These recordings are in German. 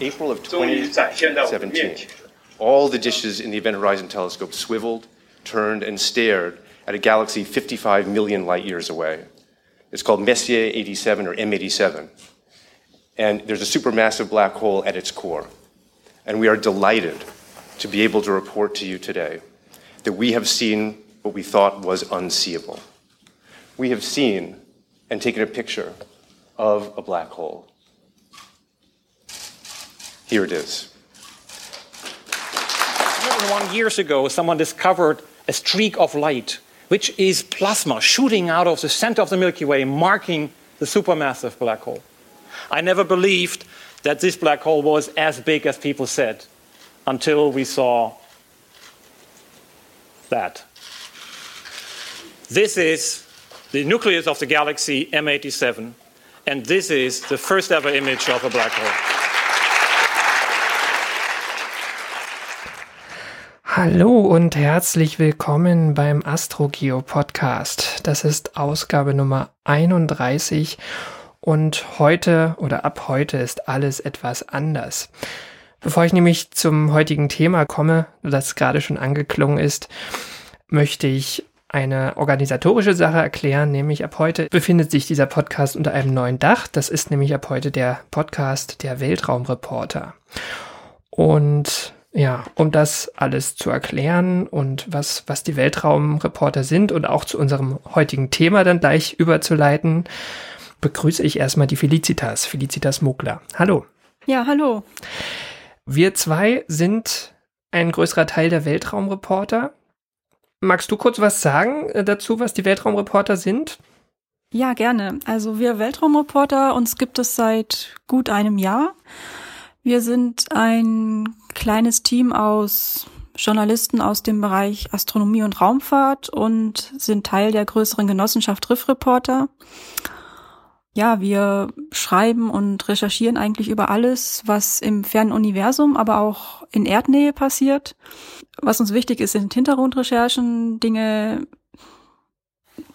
April of 2017, all the dishes in the Event Horizon Telescope swiveled, turned, and stared at a galaxy 55 million light years away. It's called Messier 87 or M87. And there's a supermassive black hole at its core. And we are delighted to be able to report to you today that we have seen what we thought was unseeable. We have seen and taken a picture of a black hole. Here it is. 101 years ago, someone discovered a streak of light, which is plasma shooting out of the center of the Milky Way, marking the supermassive black hole. I never believed that this black hole was as big as people said until we saw that. This is the nucleus of the galaxy M87, and this is the first ever image of a black hole. Hallo und herzlich willkommen beim AstroGeo Podcast. Das ist Ausgabe Nummer 31 und heute oder ab heute ist alles etwas anders. Bevor ich nämlich zum heutigen Thema komme, das gerade schon angeklungen ist, möchte ich eine organisatorische Sache erklären, nämlich ab heute befindet sich dieser Podcast unter einem neuen Dach. Das ist nämlich ab heute der Podcast der Weltraumreporter. Und ja, um das alles zu erklären und was, was die Weltraumreporter sind und auch zu unserem heutigen Thema dann gleich überzuleiten, begrüße ich erstmal die Felicitas, Felicitas Mugler. Hallo. Ja, hallo. Wir zwei sind ein größerer Teil der Weltraumreporter. Magst du kurz was sagen äh, dazu, was die Weltraumreporter sind? Ja, gerne. Also wir Weltraumreporter, uns gibt es seit gut einem Jahr. Wir sind ein kleines Team aus Journalisten aus dem Bereich Astronomie und Raumfahrt und sind Teil der größeren Genossenschaft Riff Reporter ja, wir schreiben und recherchieren eigentlich über alles, was im fernen Universum, aber auch in Erdnähe passiert. Was uns wichtig ist, sind Hintergrundrecherchen, Dinge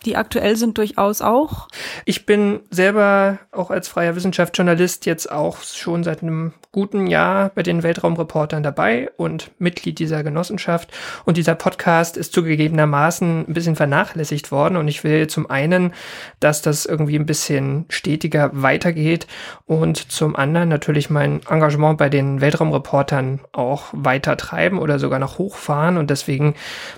die aktuell sind durchaus auch. Ich bin selber auch als freier Wissenschaftsjournalist jetzt auch schon seit einem guten Jahr bei den Weltraumreportern dabei und Mitglied dieser Genossenschaft. Und dieser Podcast ist zugegebenermaßen ein bisschen vernachlässigt worden. Und ich will zum einen, dass das irgendwie ein bisschen stetiger weitergeht und zum anderen natürlich mein Engagement bei den Weltraumreportern auch weiter treiben oder sogar noch hochfahren. Und deswegen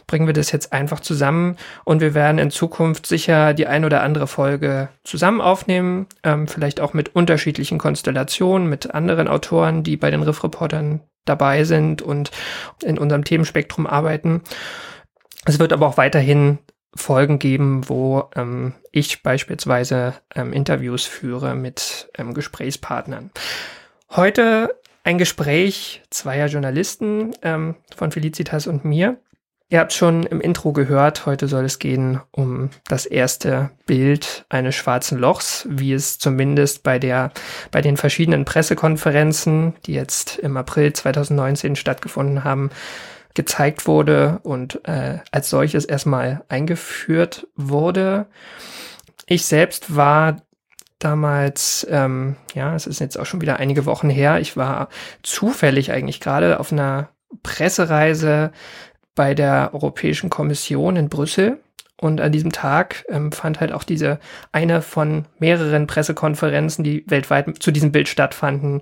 bringen wir das jetzt einfach zusammen und wir werden in Zukunft Zukunft sicher die ein oder andere Folge zusammen aufnehmen, ähm, vielleicht auch mit unterschiedlichen Konstellationen, mit anderen Autoren, die bei den Riff-Reportern dabei sind und in unserem Themenspektrum arbeiten. Es wird aber auch weiterhin Folgen geben, wo ähm, ich beispielsweise ähm, Interviews führe mit ähm, Gesprächspartnern. Heute ein Gespräch zweier Journalisten ähm, von Felicitas und mir. Ihr habt schon im Intro gehört, heute soll es gehen um das erste Bild eines schwarzen Lochs, wie es zumindest bei der, bei den verschiedenen Pressekonferenzen, die jetzt im April 2019 stattgefunden haben, gezeigt wurde und äh, als solches erstmal eingeführt wurde. Ich selbst war damals, ähm, ja, es ist jetzt auch schon wieder einige Wochen her, ich war zufällig eigentlich gerade auf einer Pressereise bei der Europäischen Kommission in Brüssel. Und an diesem Tag ähm, fand halt auch diese eine von mehreren Pressekonferenzen, die weltweit zu diesem Bild stattfanden,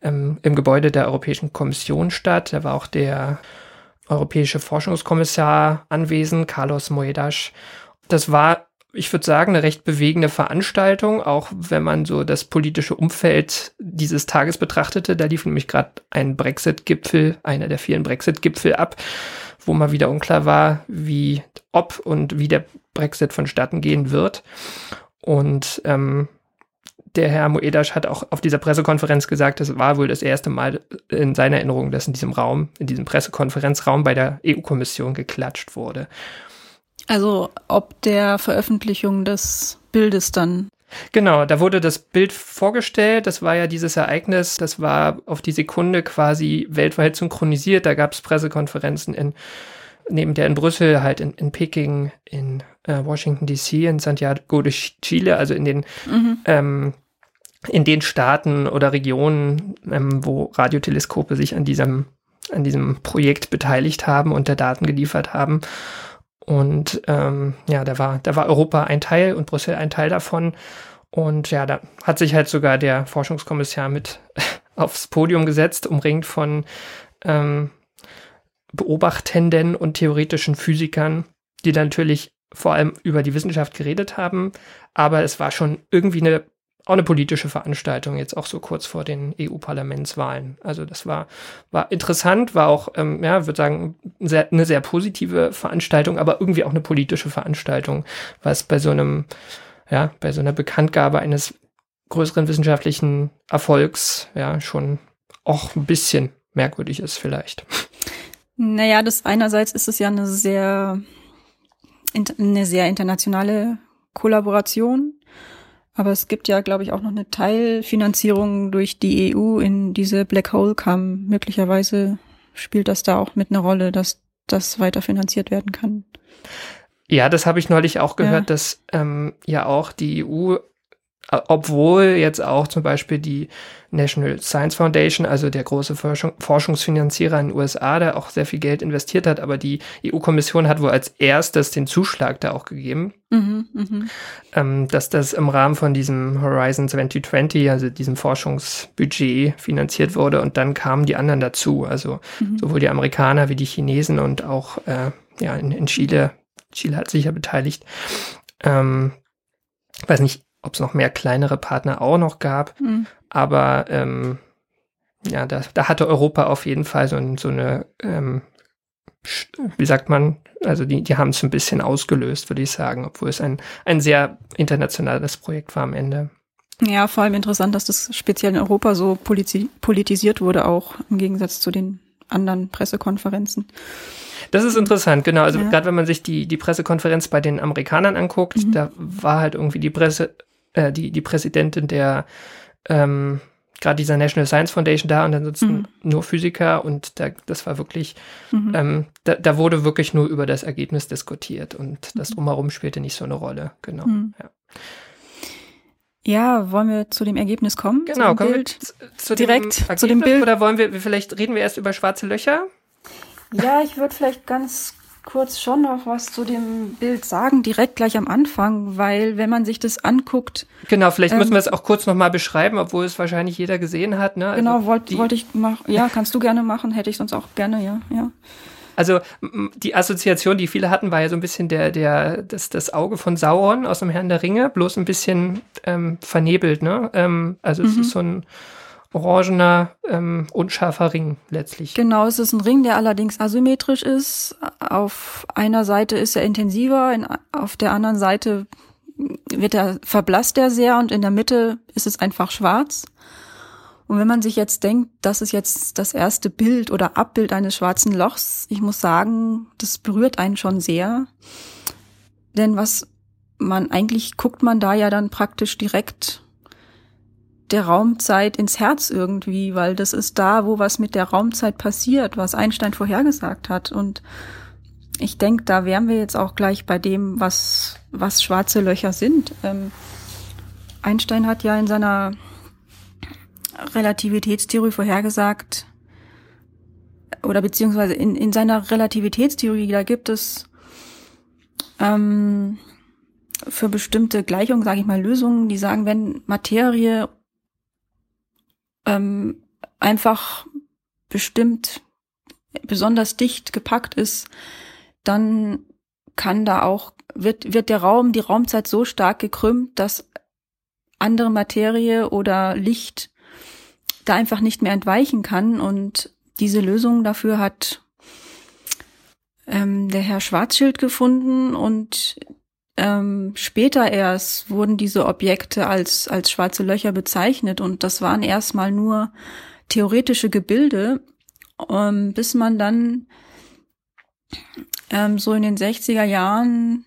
ähm, im Gebäude der Europäischen Kommission statt. Da war auch der europäische Forschungskommissar anwesend, Carlos Moedas. Das war, ich würde sagen, eine recht bewegende Veranstaltung, auch wenn man so das politische Umfeld dieses Tages betrachtete. Da lief nämlich gerade ein Brexit-Gipfel, einer der vielen Brexit-Gipfel ab wo mal wieder unklar war, wie, ob und wie der Brexit vonstatten gehen wird. Und ähm, der Herr Moedas hat auch auf dieser Pressekonferenz gesagt, das war wohl das erste Mal in seiner Erinnerung, dass in diesem Raum, in diesem Pressekonferenzraum bei der EU-Kommission geklatscht wurde. Also ob der Veröffentlichung des Bildes dann Genau, da wurde das Bild vorgestellt. Das war ja dieses Ereignis, das war auf die Sekunde quasi weltweit synchronisiert. Da gab es Pressekonferenzen in neben der in Brüssel, halt in, in Peking, in äh, Washington DC, in Santiago de Chile, also in den mhm. ähm, in den Staaten oder Regionen, ähm, wo Radioteleskope sich an diesem, an diesem Projekt beteiligt haben und der Daten geliefert haben. Und ähm, ja, da war, da war Europa ein Teil und Brüssel ein Teil davon. Und ja, da hat sich halt sogar der Forschungskommissar mit aufs Podium gesetzt, umringt von ähm, Beobachtenden und theoretischen Physikern, die dann natürlich vor allem über die Wissenschaft geredet haben. Aber es war schon irgendwie eine auch eine politische Veranstaltung, jetzt auch so kurz vor den EU-Parlamentswahlen. Also das war, war interessant, war auch, ähm, ja, würde sagen, sehr, eine sehr positive Veranstaltung, aber irgendwie auch eine politische Veranstaltung, was bei so einem, ja, bei so einer Bekanntgabe eines größeren wissenschaftlichen Erfolgs, ja, schon auch ein bisschen merkwürdig ist vielleicht. Naja, das einerseits ist es ja eine sehr, eine sehr internationale Kollaboration. Aber es gibt ja, glaube ich, auch noch eine Teilfinanzierung durch die EU in diese Black Hole kam. Möglicherweise spielt das da auch mit einer Rolle, dass das weiter finanziert werden kann. Ja, das habe ich neulich auch gehört, ja. dass ähm, ja auch die EU obwohl jetzt auch zum Beispiel die National Science Foundation, also der große Forschung, Forschungsfinanzierer in den USA, da auch sehr viel Geld investiert hat, aber die EU-Kommission hat wohl als erstes den Zuschlag da auch gegeben, mhm, mh. ähm, dass das im Rahmen von diesem Horizon 2020, also diesem Forschungsbudget finanziert wurde und dann kamen die anderen dazu, also mhm. sowohl die Amerikaner wie die Chinesen und auch äh, ja in, in Chile, Chile hat sich ja beteiligt. Ähm, weiß nicht, ob es noch mehr kleinere Partner auch noch gab. Mhm. Aber ähm, ja, da, da hatte Europa auf jeden Fall so, so eine, ähm, wie sagt man, also die, die haben es ein bisschen ausgelöst, würde ich sagen, obwohl es ein, ein sehr internationales Projekt war am Ende. Ja, vor allem interessant, dass das speziell in Europa so politisiert wurde, auch im Gegensatz zu den anderen Pressekonferenzen. Das ist interessant, genau. Also ja. gerade wenn man sich die, die Pressekonferenz bei den Amerikanern anguckt, mhm. da war halt irgendwie die Presse, äh, die, die Präsidentin der ähm, gerade dieser National Science Foundation da und ansonsten mhm. nur Physiker und da, das war wirklich, mhm. ähm, da, da wurde wirklich nur über das Ergebnis diskutiert und das mhm. drumherum spielte nicht so eine Rolle, genau. Mhm. Ja. Ja, wollen wir zu dem Ergebnis kommen? Genau, kommen Bild? wir zu direkt dem zu dem Bild oder wollen wir vielleicht reden wir erst über schwarze Löcher? Ja, ich würde vielleicht ganz kurz schon noch was zu dem Bild sagen, direkt gleich am Anfang, weil wenn man sich das anguckt. Genau, vielleicht ähm, müssen wir es auch kurz nochmal beschreiben, obwohl es wahrscheinlich jeder gesehen hat. Ne? Also genau, wollte wollt ich machen. Ja, kannst du gerne machen, hätte ich sonst auch gerne, ja, ja. Also die Assoziation, die viele hatten, war ja so ein bisschen der, der, das, das Auge von Sauron aus dem Herrn der Ringe, bloß ein bisschen ähm, vernebelt, ne? Ähm, also mhm. es ist so ein orangener, ähm, unscharfer Ring letztlich. Genau, es ist ein Ring, der allerdings asymmetrisch ist. Auf einer Seite ist er intensiver, in, auf der anderen Seite wird er, verblasst er sehr und in der Mitte ist es einfach schwarz. Und wenn man sich jetzt denkt, das ist jetzt das erste Bild oder Abbild eines schwarzen Lochs, ich muss sagen, das berührt einen schon sehr. Denn was man eigentlich guckt man da ja dann praktisch direkt der Raumzeit ins Herz irgendwie, weil das ist da, wo was mit der Raumzeit passiert, was Einstein vorhergesagt hat. Und ich denke, da wären wir jetzt auch gleich bei dem, was, was schwarze Löcher sind. Ähm, Einstein hat ja in seiner Relativitätstheorie vorhergesagt, oder beziehungsweise in, in seiner Relativitätstheorie, da gibt es ähm, für bestimmte Gleichungen, sage ich mal, Lösungen, die sagen, wenn Materie ähm, einfach bestimmt besonders dicht gepackt ist, dann kann da auch, wird, wird der Raum, die Raumzeit so stark gekrümmt, dass andere Materie oder Licht da einfach nicht mehr entweichen kann. Und diese Lösung dafür hat ähm, der Herr Schwarzschild gefunden und ähm, später erst wurden diese Objekte als, als schwarze Löcher bezeichnet und das waren erstmal nur theoretische Gebilde, ähm, bis man dann ähm, so in den 60er Jahren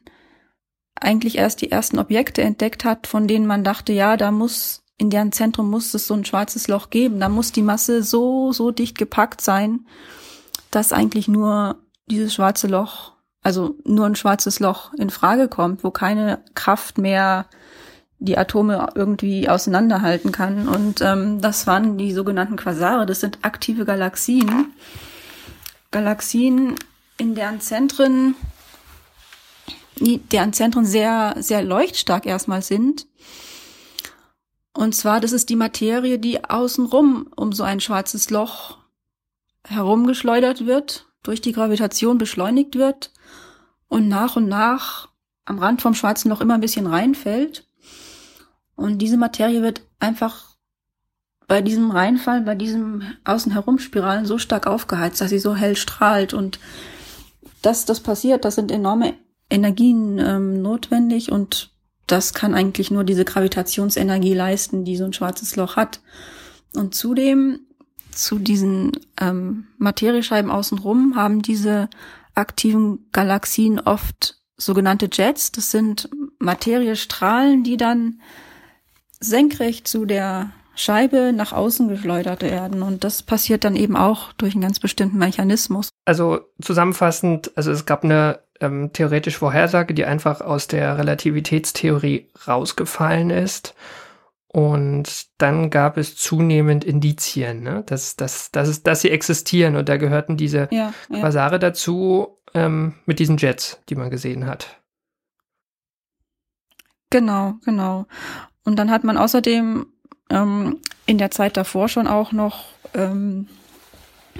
eigentlich erst die ersten Objekte entdeckt hat, von denen man dachte, ja, da muss, in deren Zentrum muss es so ein schwarzes Loch geben. Da muss die Masse so, so dicht gepackt sein, dass eigentlich nur dieses schwarze Loch also nur ein schwarzes Loch in Frage kommt, wo keine Kraft mehr die Atome irgendwie auseinanderhalten kann. Und ähm, das waren die sogenannten Quasare. Das sind aktive Galaxien. Galaxien, in deren Zentren, deren Zentren sehr, sehr leuchtstark erstmal sind. Und zwar, das ist die Materie, die außenrum um so ein schwarzes Loch herumgeschleudert wird, durch die Gravitation beschleunigt wird und nach und nach am Rand vom schwarzen Loch immer ein bisschen reinfällt. Und diese Materie wird einfach bei diesem Reinfall, bei diesem außen herumspiralen so stark aufgeheizt, dass sie so hell strahlt. Und dass das passiert, das sind enorme Energien ähm, notwendig und das kann eigentlich nur diese Gravitationsenergie leisten, die so ein schwarzes Loch hat. Und zudem zu diesen ähm, Materiescheiben außenrum haben diese aktiven Galaxien oft sogenannte Jets. Das sind Materiestrahlen, die dann senkrecht zu der Scheibe nach außen geschleudert werden. Und das passiert dann eben auch durch einen ganz bestimmten Mechanismus. Also zusammenfassend, also es gab eine ähm, theoretische Vorhersage, die einfach aus der Relativitätstheorie rausgefallen ist. Und dann gab es zunehmend Indizien, ne? dass, dass, dass, dass sie existieren. Und da gehörten diese ja, ja. Quasare dazu ähm, mit diesen Jets, die man gesehen hat. Genau, genau. Und dann hat man außerdem ähm, in der Zeit davor schon auch noch ähm,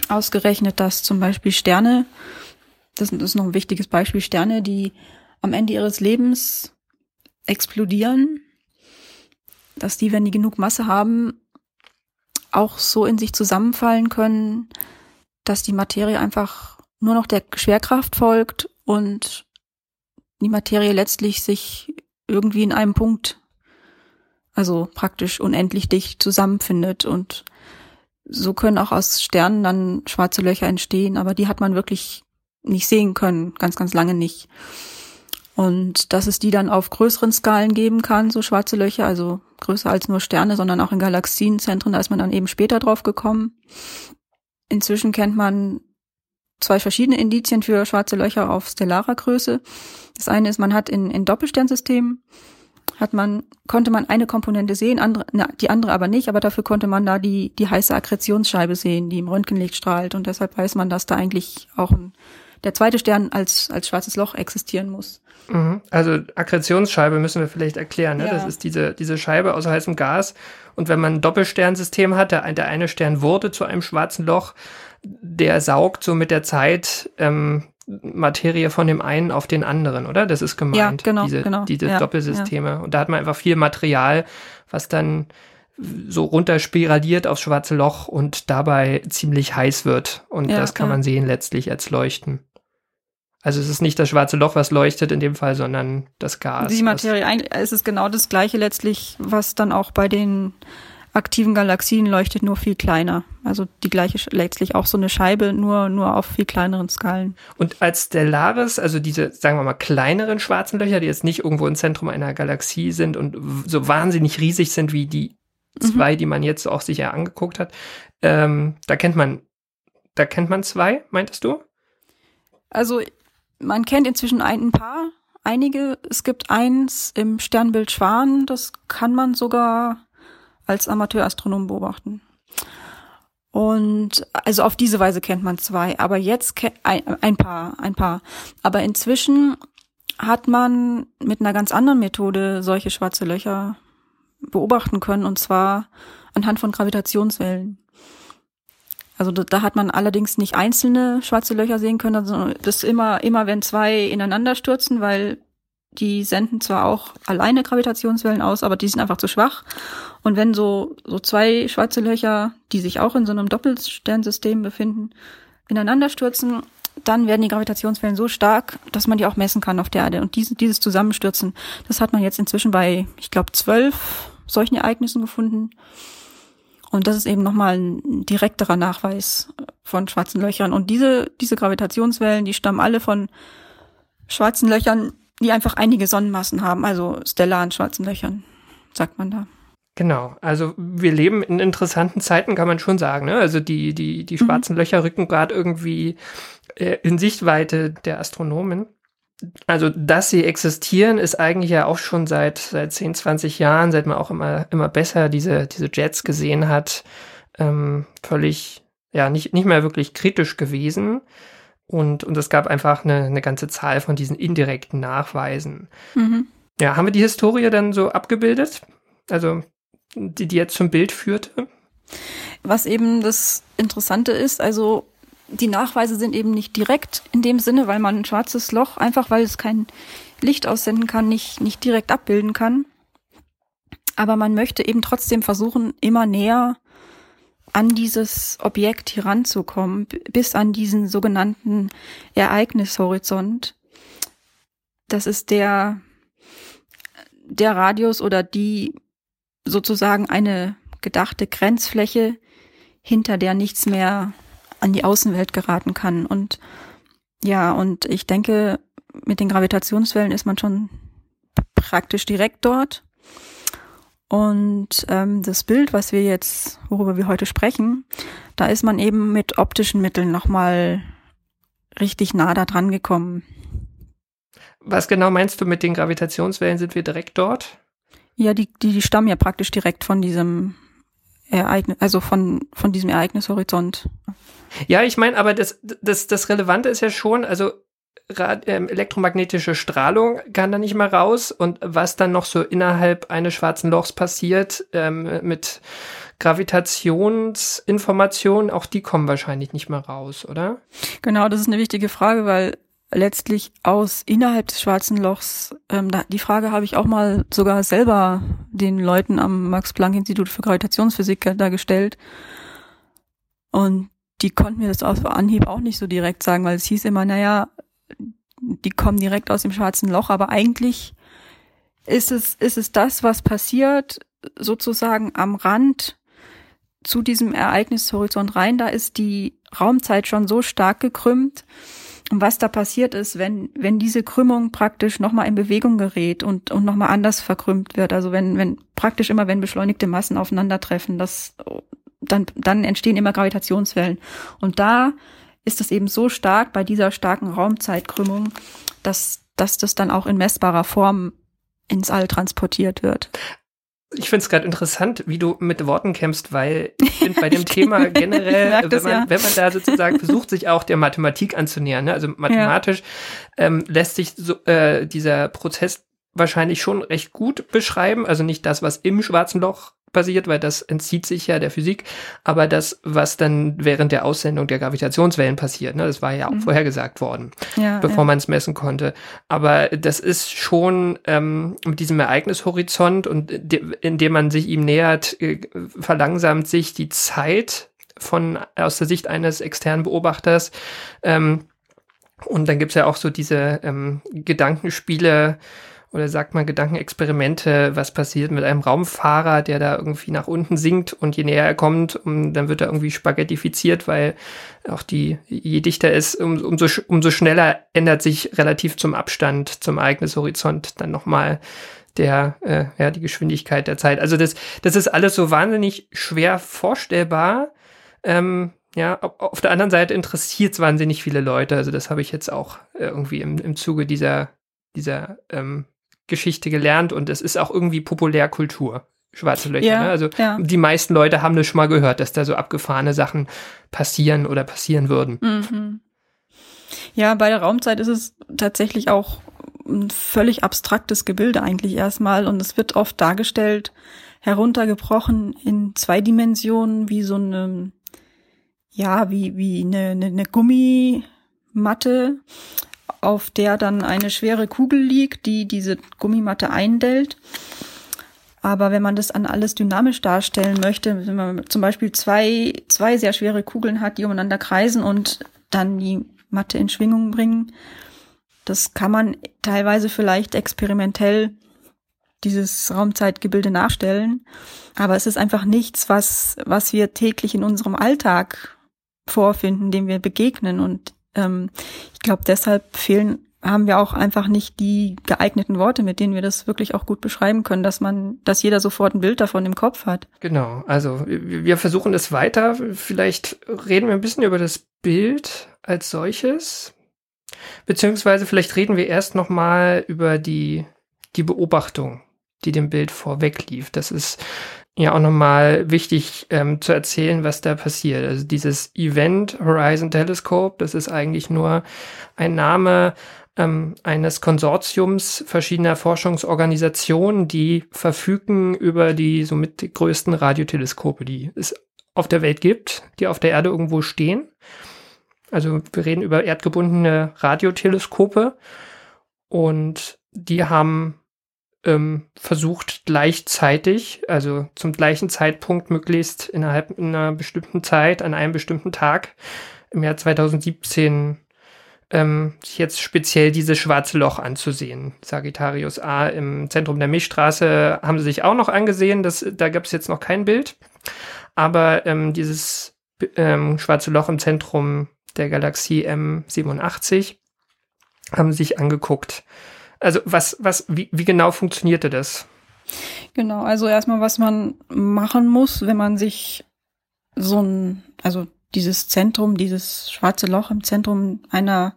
ausgerechnet, dass zum Beispiel Sterne, das ist noch ein wichtiges Beispiel, Sterne, die am Ende ihres Lebens explodieren, dass die, wenn die genug Masse haben, auch so in sich zusammenfallen können, dass die Materie einfach nur noch der Schwerkraft folgt und die Materie letztlich sich irgendwie in einem Punkt, also praktisch unendlich dicht zusammenfindet und so können auch aus Sternen dann schwarze Löcher entstehen, aber die hat man wirklich nicht sehen können, ganz, ganz lange nicht. Und dass es die dann auf größeren Skalen geben kann, so schwarze Löcher, also größer als nur Sterne, sondern auch in Galaxienzentren, da ist man dann eben später drauf gekommen. Inzwischen kennt man zwei verschiedene Indizien für schwarze Löcher auf stellarer Größe. Das eine ist, man hat in, in Doppelsternsystemen hat man, konnte man eine Komponente sehen, andere, na, die andere aber nicht, aber dafür konnte man da die, die heiße Akkretionsscheibe sehen, die im Röntgenlicht strahlt und deshalb weiß man, dass da eigentlich auch ein, der zweite Stern als, als schwarzes Loch existieren muss. Mhm. Also Akkretionsscheibe müssen wir vielleicht erklären. Ne? Ja. Das ist diese, diese Scheibe aus heißem Gas. Und wenn man ein Doppelsternsystem hat, der, der eine Stern wurde zu einem schwarzen Loch, der saugt so mit der Zeit ähm, Materie von dem einen auf den anderen, oder? Das ist gemeint, ja, genau, diese, genau. diese ja, Doppelsysteme. Ja. Und da hat man einfach viel Material, was dann so runterspiraliert aufs schwarze Loch und dabei ziemlich heiß wird. Und das kann man sehen letztlich als Leuchten. Also es ist nicht das schwarze Loch, was leuchtet in dem Fall, sondern das Gas. Die Materie, eigentlich es ist genau das gleiche letztlich, was dann auch bei den aktiven Galaxien leuchtet, nur viel kleiner. Also die gleiche, letztlich auch so eine Scheibe, nur, nur auf viel kleineren Skalen. Und als Stellaris, also diese, sagen wir mal, kleineren schwarzen Löcher, die jetzt nicht irgendwo im Zentrum einer Galaxie sind und so wahnsinnig riesig sind wie die zwei, mhm. die man jetzt auch sicher angeguckt hat, ähm, da kennt man, da kennt man zwei, meintest du? Also man kennt inzwischen ein, paar, einige. Es gibt eins im Sternbild Schwan, das kann man sogar als Amateurastronom beobachten. Und also auf diese Weise kennt man zwei, aber jetzt ein, ein paar, ein paar. Aber inzwischen hat man mit einer ganz anderen Methode solche schwarze Löcher beobachten können, und zwar anhand von Gravitationswellen. Also da, hat man allerdings nicht einzelne schwarze Löcher sehen können, sondern das immer, immer wenn zwei ineinander stürzen, weil die senden zwar auch alleine Gravitationswellen aus, aber die sind einfach zu schwach. Und wenn so, so zwei schwarze Löcher, die sich auch in so einem Doppelsternsystem befinden, ineinander stürzen, dann werden die Gravitationswellen so stark, dass man die auch messen kann auf der Erde. Und diese, dieses Zusammenstürzen, das hat man jetzt inzwischen bei, ich glaube, zwölf solchen Ereignissen gefunden. Und das ist eben nochmal ein direkterer Nachweis von schwarzen Löchern. Und diese, diese Gravitationswellen, die stammen alle von schwarzen Löchern, die einfach einige Sonnenmassen haben, also stellaren schwarzen Löchern, sagt man da. Genau, also wir leben in interessanten Zeiten, kann man schon sagen. Ne? Also die, die, die mhm. schwarzen mhm. Löcher rücken gerade irgendwie äh, in Sichtweite der Astronomen. Also, dass sie existieren, ist eigentlich ja auch schon seit, seit 10, 20 Jahren, seit man auch immer, immer besser diese, diese Jets gesehen hat, ähm, völlig, ja, nicht, nicht mehr wirklich kritisch gewesen. Und, und es gab einfach eine, eine ganze Zahl von diesen indirekten Nachweisen. Mhm. Ja, haben wir die Historie dann so abgebildet? Also, die, die jetzt zum Bild führte? Was eben das Interessante ist, also die Nachweise sind eben nicht direkt in dem Sinne, weil man ein schwarzes Loch, einfach weil es kein Licht aussenden kann, nicht, nicht direkt abbilden kann. Aber man möchte eben trotzdem versuchen, immer näher an dieses Objekt hier ranzukommen, bis an diesen sogenannten Ereignishorizont. Das ist der, der Radius oder die sozusagen eine gedachte Grenzfläche, hinter der nichts mehr an die Außenwelt geraten kann. Und ja, und ich denke, mit den Gravitationswellen ist man schon praktisch direkt dort. Und ähm, das Bild, was wir jetzt, worüber wir heute sprechen, da ist man eben mit optischen Mitteln nochmal richtig nah da dran gekommen. Was genau meinst du mit den Gravitationswellen? Sind wir direkt dort? Ja, die, die, die stammen ja praktisch direkt von diesem Ereignis, also von, von diesem Ereignishorizont. Ja, ich meine, aber das, das, das Relevante ist ja schon, also ähm, elektromagnetische Strahlung kann da nicht mehr raus und was dann noch so innerhalb eines schwarzen Lochs passiert ähm, mit Gravitationsinformationen, auch die kommen wahrscheinlich nicht mehr raus, oder? Genau, das ist eine wichtige Frage, weil letztlich aus innerhalb des schwarzen Lochs, ähm, da, die Frage habe ich auch mal sogar selber den Leuten am Max-Planck-Institut für Gravitationsphysik da gestellt. Und die konnten mir das auf Anhieb auch nicht so direkt sagen, weil es hieß immer, naja, die kommen direkt aus dem schwarzen Loch, aber eigentlich ist es, ist es das, was passiert, sozusagen am Rand zu diesem Ereignishorizont rein. Da ist die Raumzeit schon so stark gekrümmt, was da passiert ist, wenn, wenn diese Krümmung praktisch nochmal in Bewegung gerät und, und nochmal anders verkrümmt wird, also wenn, wenn praktisch immer, wenn beschleunigte Massen aufeinandertreffen, das, dann, dann entstehen immer Gravitationswellen. Und da ist es eben so stark bei dieser starken Raumzeitkrümmung, dass, dass das dann auch in messbarer Form ins All transportiert wird ich finde es gerade interessant, wie du mit Worten kämpfst, weil ich finde bei dem Thema generell, wenn, man, ja. wenn man da sozusagen versucht, sich auch der Mathematik anzunähern, ne? also mathematisch ja. ähm, lässt sich so, äh, dieser Prozess wahrscheinlich schon recht gut beschreiben. Also nicht das, was im schwarzen Loch passiert, weil das entzieht sich ja der Physik, aber das, was dann während der Aussendung der Gravitationswellen passiert, ne, das war ja auch mhm. vorhergesagt worden, ja, bevor ja. man es messen konnte. Aber das ist schon ähm, mit diesem Ereignishorizont und de indem man sich ihm nähert, äh, verlangsamt sich die Zeit von aus der Sicht eines externen Beobachters. Ähm, und dann gibt's ja auch so diese ähm, Gedankenspiele, oder sagt man Gedankenexperimente, was passiert mit einem Raumfahrer, der da irgendwie nach unten sinkt und je näher er kommt, um, dann wird er irgendwie spaghettifiziert, weil auch die, je dichter ist, um, umso, umso schneller ändert sich relativ zum Abstand, zum Ereignishorizont dann nochmal der, äh, ja, die Geschwindigkeit der Zeit. Also das, das ist alles so wahnsinnig schwer vorstellbar. Ähm, ja, auf der anderen Seite interessiert es wahnsinnig viele Leute. Also das habe ich jetzt auch irgendwie im, im Zuge dieser, dieser ähm, Geschichte gelernt und es ist auch irgendwie Populärkultur. Schwarze Löcher. Ja, ne? Also ja. die meisten Leute haben das schon mal gehört, dass da so abgefahrene Sachen passieren oder passieren würden. Mhm. Ja, bei der Raumzeit ist es tatsächlich auch ein völlig abstraktes Gebilde eigentlich erstmal und es wird oft dargestellt, heruntergebrochen in zwei Dimensionen, wie so eine, ja, wie, wie eine, eine, eine Gummimatte, auf der dann eine schwere Kugel liegt, die diese Gummimatte eindellt. Aber wenn man das an alles dynamisch darstellen möchte, wenn man zum Beispiel zwei, zwei sehr schwere Kugeln hat, die umeinander kreisen und dann die Matte in Schwingung bringen, das kann man teilweise vielleicht experimentell dieses Raumzeitgebilde nachstellen. Aber es ist einfach nichts, was, was wir täglich in unserem Alltag vorfinden, dem wir begegnen. Und ähm, ich glaube, deshalb fehlen haben wir auch einfach nicht die geeigneten Worte, mit denen wir das wirklich auch gut beschreiben können, dass man, dass jeder sofort ein Bild davon im Kopf hat. Genau, also wir versuchen es weiter. Vielleicht reden wir ein bisschen über das Bild als solches. Beziehungsweise vielleicht reden wir erst noch mal über die, die Beobachtung, die dem Bild vorweg lief. Das ist ja auch nochmal wichtig ähm, zu erzählen, was da passiert. Also dieses Event Horizon Telescope, das ist eigentlich nur ein Name ähm, eines Konsortiums verschiedener Forschungsorganisationen, die verfügen über die somit größten Radioteleskope, die es auf der Welt gibt, die auf der Erde irgendwo stehen. Also wir reden über erdgebundene Radioteleskope und die haben ähm, versucht gleichzeitig, also zum gleichen Zeitpunkt möglichst innerhalb einer bestimmten Zeit, an einem bestimmten Tag im Jahr 2017 ähm, sich jetzt speziell dieses schwarze Loch anzusehen. Sagittarius A im Zentrum der Milchstraße haben sie sich auch noch angesehen. Das, da gab es jetzt noch kein Bild. Aber ähm, dieses ähm, schwarze Loch im Zentrum der Galaxie M87 haben sie sich angeguckt. Also was, was, wie, wie genau funktionierte das? Genau, also erstmal, was man machen muss, wenn man sich so ein, also dieses Zentrum, dieses schwarze Loch im Zentrum einer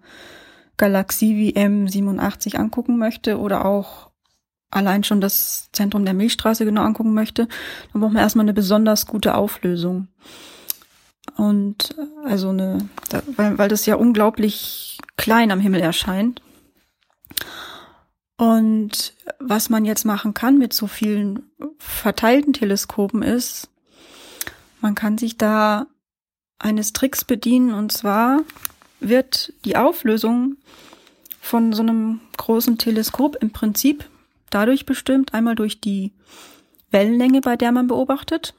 Galaxie wie M87 angucken möchte oder auch allein schon das Zentrum der Milchstraße genau angucken möchte, dann braucht man erstmal eine besonders gute Auflösung. Und also eine, weil, weil das ja unglaublich klein am Himmel erscheint. Und was man jetzt machen kann mit so vielen verteilten Teleskopen ist, man kann sich da eines Tricks bedienen und zwar wird die Auflösung von so einem großen Teleskop im Prinzip dadurch bestimmt, einmal durch die Wellenlänge, bei der man beobachtet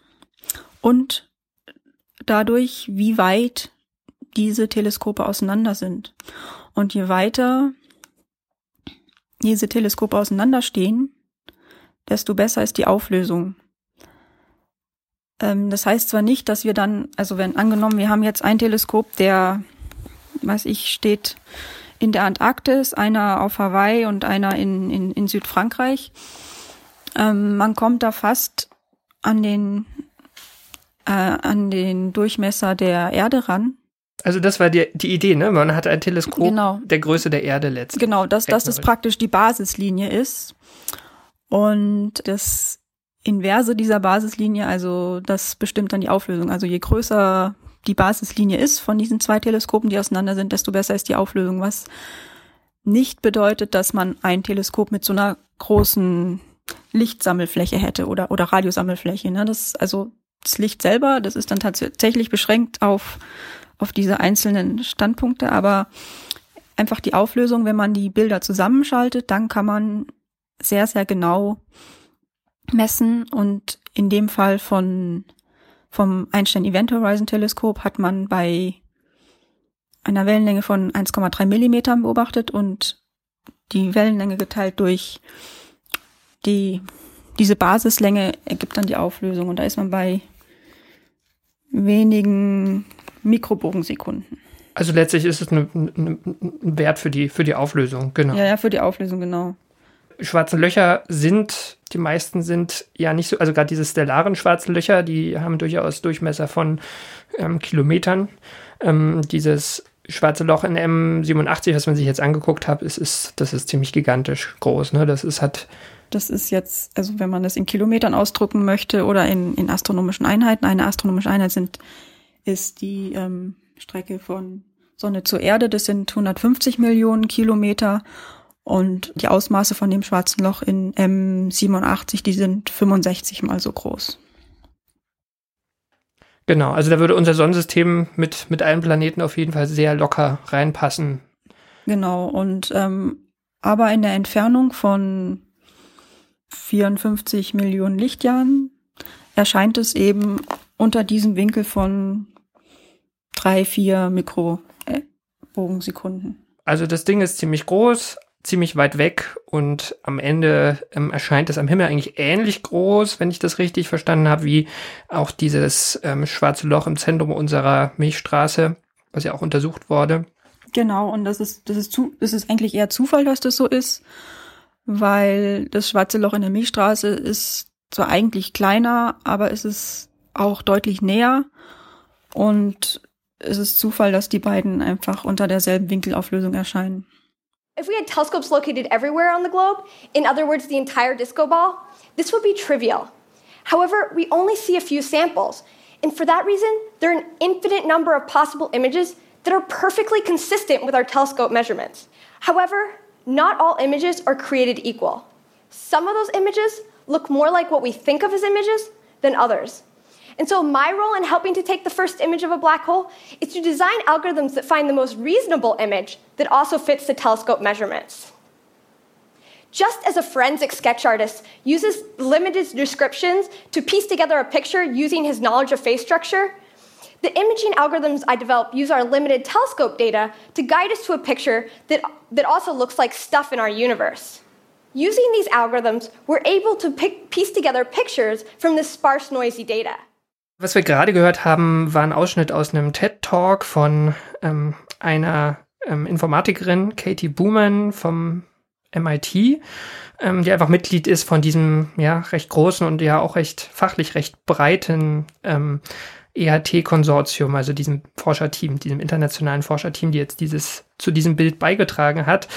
und dadurch, wie weit diese Teleskope auseinander sind. Und je weiter diese Teleskope auseinanderstehen, desto besser ist die Auflösung. Ähm, das heißt zwar nicht, dass wir dann, also wenn angenommen, wir haben jetzt ein Teleskop, der, weiß ich, steht in der Antarktis, einer auf Hawaii und einer in, in, in Südfrankreich. Ähm, man kommt da fast an den, äh, an den Durchmesser der Erde ran. Also das war die, die Idee, ne? Man hat ein Teleskop genau. der Größe der Erde letztlich. Genau, dass, dass das praktisch die Basislinie ist. Und das Inverse dieser Basislinie, also das bestimmt dann die Auflösung. Also je größer die Basislinie ist von diesen zwei Teleskopen, die auseinander sind, desto besser ist die Auflösung, was nicht bedeutet, dass man ein Teleskop mit so einer großen Lichtsammelfläche hätte oder, oder Radiosammelfläche. Ne? Das, also das Licht selber, das ist dann tatsächlich beschränkt auf auf diese einzelnen Standpunkte, aber einfach die Auflösung, wenn man die Bilder zusammenschaltet, dann kann man sehr, sehr genau messen und in dem Fall von vom Einstein Event Horizon Teleskop hat man bei einer Wellenlänge von 1,3 Millimetern beobachtet und die Wellenlänge geteilt durch die, diese Basislänge ergibt dann die Auflösung. Und da ist man bei wenigen Mikrobogensekunden. Also letztlich ist es ein Wert für die, für die Auflösung, genau. Ja, ja, für die Auflösung, genau. Schwarze Löcher sind, die meisten sind ja nicht so, also gerade diese stellaren schwarzen Löcher, die haben durchaus Durchmesser von ähm, Kilometern. Ähm, dieses schwarze Loch in M87, was man sich jetzt angeguckt hat, ist, ist, das ist ziemlich gigantisch groß. Ne? Das ist hat. Das ist jetzt, also wenn man das in Kilometern ausdrücken möchte oder in, in astronomischen Einheiten, eine astronomische Einheit sind ist die ähm, Strecke von Sonne zur Erde. Das sind 150 Millionen Kilometer. Und die Ausmaße von dem schwarzen Loch in M87, die sind 65 mal so groß. Genau, also da würde unser Sonnensystem mit, mit allen Planeten auf jeden Fall sehr locker reinpassen. Genau, und ähm, aber in der Entfernung von 54 Millionen Lichtjahren erscheint es eben unter diesem Winkel von drei, vier Mikrobogensekunden. Also das Ding ist ziemlich groß, ziemlich weit weg und am Ende ähm, erscheint es am Himmel eigentlich ähnlich groß, wenn ich das richtig verstanden habe, wie auch dieses ähm, schwarze Loch im Zentrum unserer Milchstraße, was ja auch untersucht wurde. Genau, und das ist, das ist zu, das ist eigentlich eher Zufall, dass das so ist, weil das schwarze Loch in der Milchstraße ist zwar eigentlich kleiner, aber es ist auch deutlich näher. Und es ist Zufall, dass die beiden einfach unter derselben Winkelauflösung erscheinen. If we had telescopes located everywhere on the globe, in other words, the entire disco ball, this would be trivial. However, we only see a few samples, and for that reason, there are an infinite number of possible images that are perfectly consistent with our telescope measurements. However, not all images are created equal. Some of those images look more like what we think of as images than others. And so, my role in helping to take the first image of a black hole is to design algorithms that find the most reasonable image that also fits the telescope measurements. Just as a forensic sketch artist uses limited descriptions to piece together a picture using his knowledge of face structure, the imaging algorithms I develop use our limited telescope data to guide us to a picture that, that also looks like stuff in our universe. Using these algorithms, we're able to pick, piece together pictures from this sparse, noisy data. Was wir gerade gehört haben, war ein Ausschnitt aus einem TED-Talk von ähm, einer ähm, Informatikerin, Katie Booman vom MIT, ähm, die einfach Mitglied ist von diesem ja recht großen und ja auch recht fachlich recht breiten ähm, EHT-Konsortium, also diesem Forscherteam, diesem internationalen Forscherteam, die jetzt dieses zu diesem Bild beigetragen hat.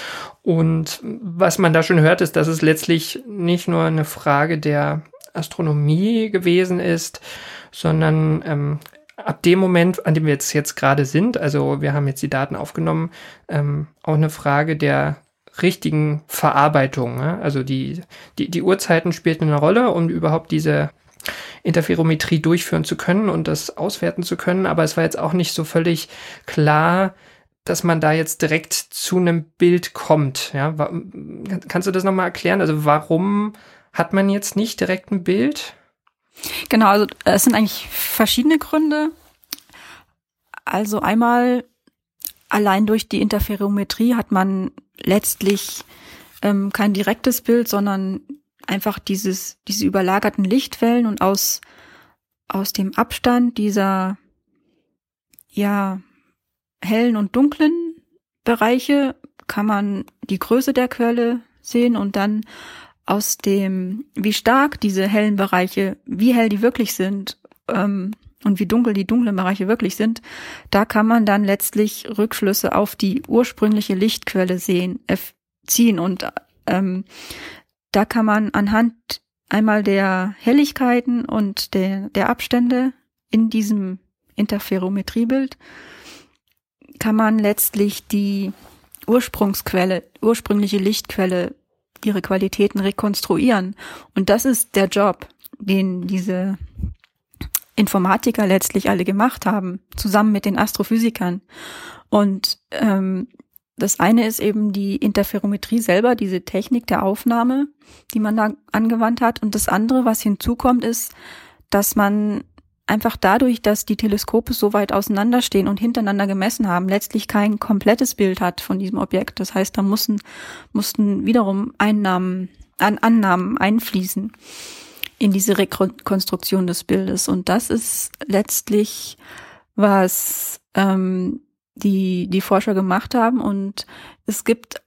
Und was man da schon hört, ist, dass es letztlich nicht nur eine Frage der Astronomie gewesen ist, sondern ähm, ab dem Moment, an dem wir jetzt, jetzt gerade sind, also wir haben jetzt die Daten aufgenommen, ähm, auch eine Frage der richtigen Verarbeitung. Ne? Also die, die, die Uhrzeiten spielten eine Rolle, um überhaupt diese Interferometrie durchführen zu können und das auswerten zu können. Aber es war jetzt auch nicht so völlig klar, dass man da jetzt direkt zu einem Bild kommt. Ja, kannst du das nochmal erklären? Also warum hat man jetzt nicht direkt ein Bild? Genau, also es sind eigentlich verschiedene Gründe. Also einmal allein durch die Interferometrie hat man letztlich ähm, kein direktes Bild, sondern einfach dieses, diese überlagerten Lichtwellen und aus, aus dem Abstand dieser, ja, hellen und dunklen Bereiche kann man die Größe der Quelle sehen und dann aus dem, wie stark diese hellen Bereiche, wie hell die wirklich sind ähm, und wie dunkel die dunklen Bereiche wirklich sind, da kann man dann letztlich Rückschlüsse auf die ursprüngliche Lichtquelle sehen, äh, ziehen und ähm, da kann man anhand einmal der Helligkeiten und der, der Abstände in diesem Interferometriebild kann man letztlich die Ursprungsquelle, ursprüngliche Lichtquelle ihre Qualitäten rekonstruieren. Und das ist der Job, den diese Informatiker letztlich alle gemacht haben, zusammen mit den Astrophysikern. Und ähm, das eine ist eben die Interferometrie selber, diese Technik der Aufnahme, die man da angewandt hat. Und das andere, was hinzukommt, ist, dass man einfach dadurch, dass die Teleskope so weit auseinanderstehen und hintereinander gemessen haben, letztlich kein komplettes Bild hat von diesem Objekt. Das heißt, da mussten, mussten wiederum Einnahmen, an Annahmen einfließen in diese Rekonstruktion des Bildes. Und das ist letztlich, was ähm, die, die Forscher gemacht haben. Und es gibt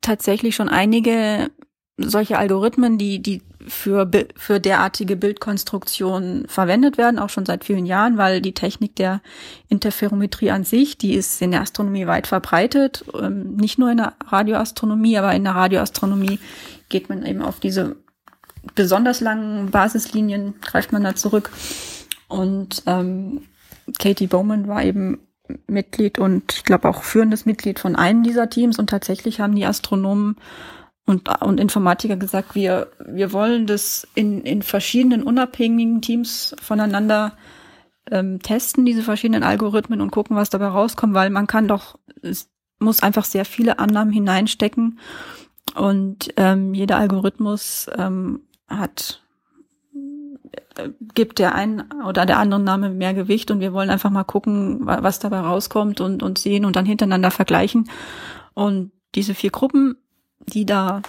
tatsächlich schon einige solche Algorithmen, die, die für, für derartige Bildkonstruktionen verwendet werden, auch schon seit vielen Jahren, weil die Technik der Interferometrie an sich, die ist in der Astronomie weit verbreitet, ähm, nicht nur in der Radioastronomie, aber in der Radioastronomie geht man eben auf diese besonders langen Basislinien, greift man da zurück. Und ähm, Katie Bowman war eben Mitglied und ich glaube auch führendes Mitglied von einem dieser Teams. Und tatsächlich haben die Astronomen und, und Informatiker gesagt, wir, wir wollen das in, in verschiedenen unabhängigen Teams voneinander ähm, testen, diese verschiedenen Algorithmen und gucken, was dabei rauskommt, weil man kann doch, es muss einfach sehr viele Annahmen hineinstecken. Und ähm, jeder Algorithmus ähm, hat gibt der einen oder der anderen Name mehr Gewicht und wir wollen einfach mal gucken, was dabei rauskommt und, und sehen und dann hintereinander vergleichen. Und diese vier Gruppen die da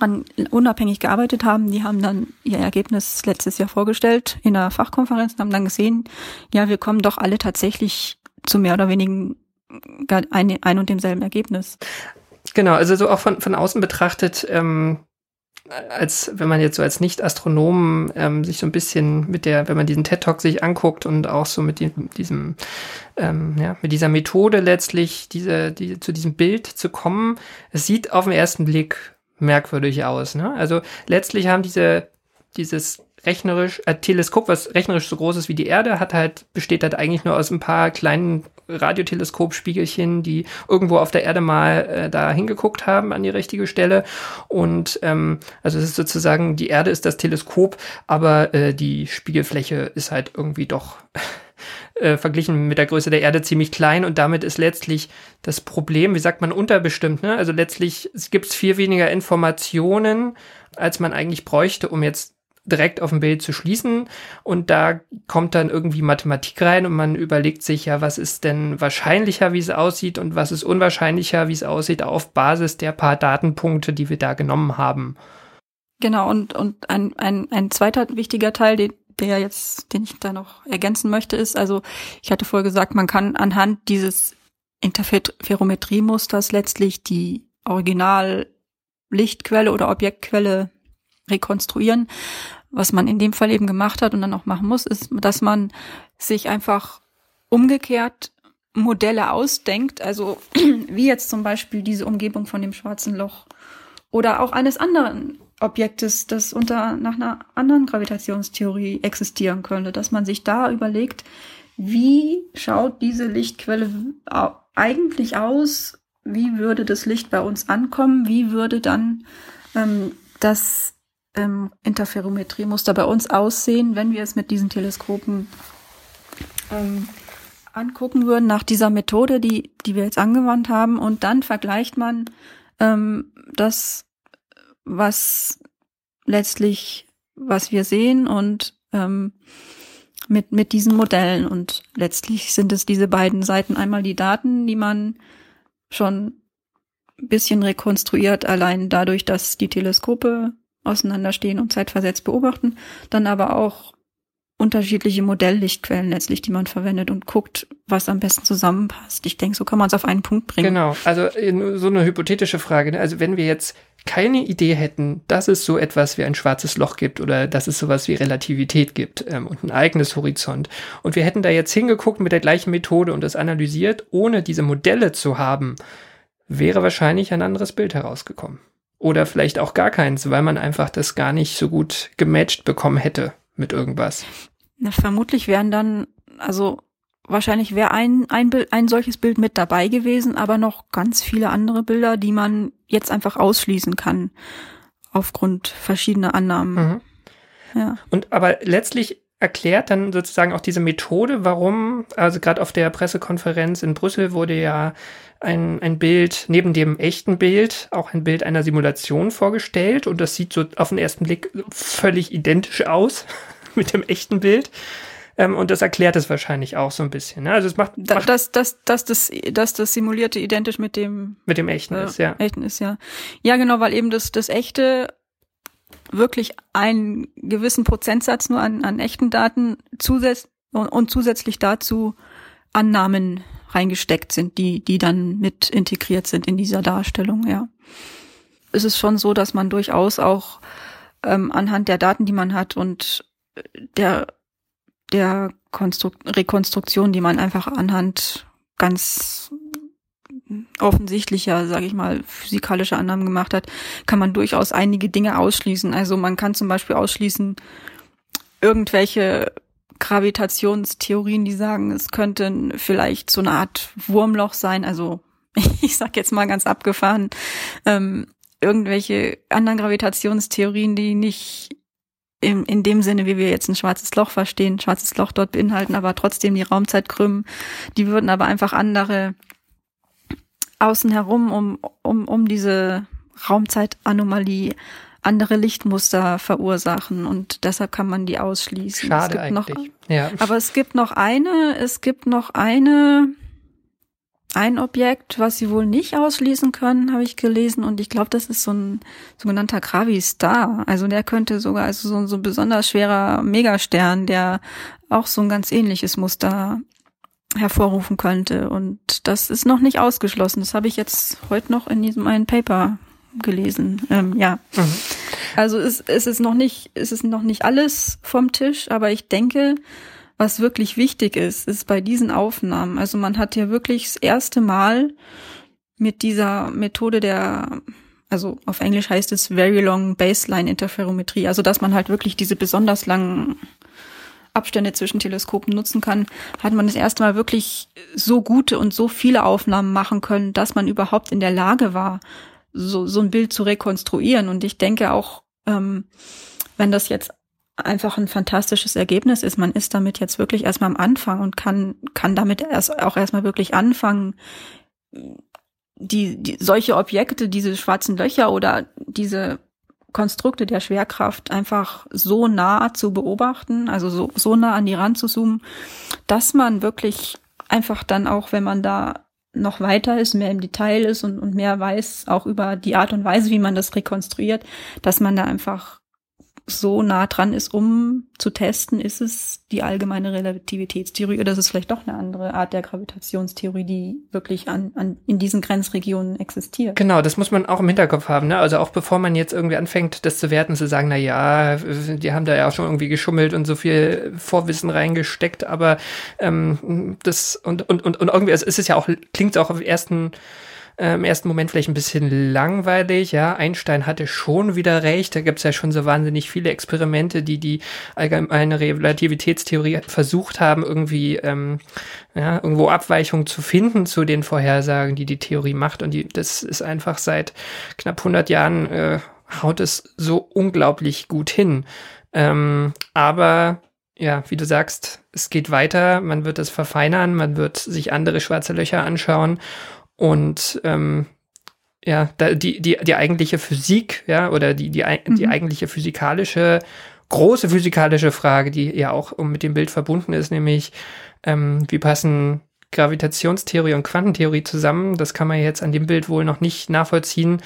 an, unabhängig gearbeitet haben, die haben dann ihr Ergebnis letztes Jahr vorgestellt in der Fachkonferenz und haben dann gesehen, ja, wir kommen doch alle tatsächlich zu mehr oder weniger ein, ein und demselben Ergebnis. Genau, also so auch von, von außen betrachtet, ähm, als wenn man jetzt so als Nicht-Astronom ähm, sich so ein bisschen mit der, wenn man diesen TED-Talk sich anguckt und auch so mit dem, diesem, ähm, ja, mit dieser Methode letztlich diese, die, zu diesem Bild zu kommen, es sieht auf den ersten Blick merkwürdig aus. Ne? Also letztlich haben diese, dieses rechnerisch, äh, Teleskop, was rechnerisch so groß ist wie die Erde, hat halt, besteht halt eigentlich nur aus ein paar kleinen Radioteleskopspiegelchen, die irgendwo auf der Erde mal äh, da hingeguckt haben an die richtige Stelle. Und ähm, also es ist sozusagen, die Erde ist das Teleskop, aber äh, die Spiegelfläche ist halt irgendwie doch äh, verglichen mit der Größe der Erde ziemlich klein und damit ist letztlich das Problem, wie sagt man, unterbestimmt. Ne? Also letztlich gibt es viel weniger Informationen, als man eigentlich bräuchte, um jetzt direkt auf dem Bild zu schließen. Und da kommt dann irgendwie Mathematik rein und man überlegt sich ja, was ist denn wahrscheinlicher, wie es aussieht und was ist unwahrscheinlicher, wie es aussieht, auf Basis der paar Datenpunkte, die wir da genommen haben. Genau, und, und ein, ein, ein zweiter wichtiger Teil, den, der jetzt, den ich da noch ergänzen möchte, ist, also ich hatte vorher gesagt, man kann anhand dieses Interferometriemusters letztlich die Original-Lichtquelle oder Objektquelle rekonstruieren. Was man in dem Fall eben gemacht hat und dann auch machen muss, ist, dass man sich einfach umgekehrt Modelle ausdenkt, also wie jetzt zum Beispiel diese Umgebung von dem schwarzen Loch oder auch eines anderen Objektes, das unter nach einer anderen Gravitationstheorie existieren könnte, dass man sich da überlegt, wie schaut diese Lichtquelle eigentlich aus, wie würde das Licht bei uns ankommen, wie würde dann ähm, das ähm, Interferometriemuster bei uns aussehen, wenn wir es mit diesen Teleskopen ähm, angucken würden, nach dieser Methode, die, die wir jetzt angewandt haben. Und dann vergleicht man ähm, das, was letztlich, was wir sehen und ähm, mit, mit diesen Modellen. Und letztlich sind es diese beiden Seiten. Einmal die Daten, die man schon ein bisschen rekonstruiert, allein dadurch, dass die Teleskope auseinanderstehen und zeitversetzt beobachten, dann aber auch unterschiedliche Modelllichtquellen letztlich, die man verwendet und guckt, was am besten zusammenpasst. Ich denke, so kann man es auf einen Punkt bringen. Genau, also so eine hypothetische Frage. Ne? Also wenn wir jetzt keine Idee hätten, dass es so etwas wie ein schwarzes Loch gibt oder dass es sowas wie Relativität gibt ähm, und ein eigenes Horizont und wir hätten da jetzt hingeguckt mit der gleichen Methode und das analysiert, ohne diese Modelle zu haben, wäre wahrscheinlich ein anderes Bild herausgekommen. Oder vielleicht auch gar keins, weil man einfach das gar nicht so gut gematcht bekommen hätte mit irgendwas. Na, vermutlich wären dann, also wahrscheinlich wäre ein, ein, Bild, ein solches Bild mit dabei gewesen, aber noch ganz viele andere Bilder, die man jetzt einfach ausschließen kann, aufgrund verschiedener Annahmen. Mhm. Ja. Und aber letztlich erklärt dann sozusagen auch diese Methode, warum, also gerade auf der Pressekonferenz in Brüssel wurde ja ein, ein Bild neben dem echten Bild, auch ein Bild einer Simulation vorgestellt und das sieht so auf den ersten Blick völlig identisch aus mit dem echten Bild. Ähm, und das erklärt es wahrscheinlich auch so ein bisschen. Ne? Also es macht, macht dass, dass, dass, das, dass das Simulierte identisch mit dem mit dem echten äh, ist, ja. Echten ist, ja. Ja, genau, weil eben das, das echte wirklich einen gewissen Prozentsatz nur an, an echten Daten zusätz und, und zusätzlich dazu Annahmen reingesteckt sind, die, die dann mit integriert sind in dieser Darstellung, ja. Es ist schon so, dass man durchaus auch ähm, anhand der Daten, die man hat und der, der Konstrukt Rekonstruktion, die man einfach anhand ganz offensichtlicher, sage ich mal, physikalische Annahmen gemacht hat, kann man durchaus einige Dinge ausschließen. Also man kann zum Beispiel ausschließen irgendwelche Gravitationstheorien, die sagen, es könnte vielleicht so eine Art Wurmloch sein. Also ich sag jetzt mal ganz abgefahren, ähm, irgendwelche anderen Gravitationstheorien, die nicht in, in dem Sinne, wie wir jetzt ein schwarzes Loch verstehen, schwarzes Loch dort beinhalten, aber trotzdem die Raumzeit krümmen. Die würden aber einfach andere außen herum um, um, um diese Raumzeitanomalie andere Lichtmuster verursachen und deshalb kann man die ausschließen. Schade eigentlich. Noch, ja. Aber es gibt noch eine, es gibt noch eine, ein Objekt, was sie wohl nicht ausschließen können, habe ich gelesen und ich glaube, das ist so ein sogenannter Gravi-Star. Also der könnte sogar, also so, so ein besonders schwerer Megastern, der auch so ein ganz ähnliches Muster hervorrufen könnte. Und das ist noch nicht ausgeschlossen. Das habe ich jetzt heute noch in diesem einen Paper gelesen. Ähm, ja. Mhm. Also es, es ist noch nicht, es ist noch nicht alles vom Tisch, aber ich denke, was wirklich wichtig ist, ist bei diesen Aufnahmen. Also man hat ja wirklich das erste Mal mit dieser Methode der, also auf Englisch heißt es Very Long Baseline Interferometrie, also dass man halt wirklich diese besonders langen Abstände zwischen Teleskopen nutzen kann, hat man das erste Mal wirklich so gute und so viele Aufnahmen machen können, dass man überhaupt in der Lage war, so, so ein Bild zu rekonstruieren. Und ich denke auch, ähm, wenn das jetzt einfach ein fantastisches Ergebnis ist, man ist damit jetzt wirklich erstmal am Anfang und kann, kann damit erst auch erstmal wirklich anfangen, die, die solche Objekte, diese schwarzen Löcher oder diese Konstrukte der Schwerkraft einfach so nah zu beobachten, also so, so nah an die Rand zu zoomen, dass man wirklich einfach dann auch, wenn man da noch weiter ist, mehr im Detail ist und, und mehr weiß, auch über die Art und Weise, wie man das rekonstruiert, dass man da einfach so nah dran ist, um zu testen, ist es die allgemeine Relativitätstheorie oder ist es vielleicht doch eine andere Art der Gravitationstheorie, die wirklich an, an in diesen Grenzregionen existiert. Genau, das muss man auch im Hinterkopf haben. Ne? Also auch bevor man jetzt irgendwie anfängt, das zu werten, zu sagen, na ja, die haben da ja auch schon irgendwie geschummelt und so viel Vorwissen reingesteckt, aber ähm, das und und und, und irgendwie also ist es ja auch klingt auch auf ersten äh, im ersten Moment vielleicht ein bisschen langweilig. Ja, Einstein hatte schon wieder recht. Da gibt es ja schon so wahnsinnig viele Experimente, die die allgemeine Relativitätstheorie versucht haben, irgendwie ähm, ja, irgendwo Abweichungen zu finden zu den Vorhersagen, die die Theorie macht. Und die, das ist einfach seit knapp 100 Jahren äh, haut es so unglaublich gut hin. Ähm, aber ja, wie du sagst, es geht weiter, man wird es verfeinern, man wird sich andere schwarze Löcher anschauen und ähm, ja, da, die, die, die eigentliche Physik, ja, oder die, die, die mhm. eigentliche physikalische, große physikalische Frage, die ja auch mit dem Bild verbunden ist, nämlich ähm, wie passen Gravitationstheorie und Quantentheorie zusammen. Das kann man jetzt an dem Bild wohl noch nicht nachvollziehen.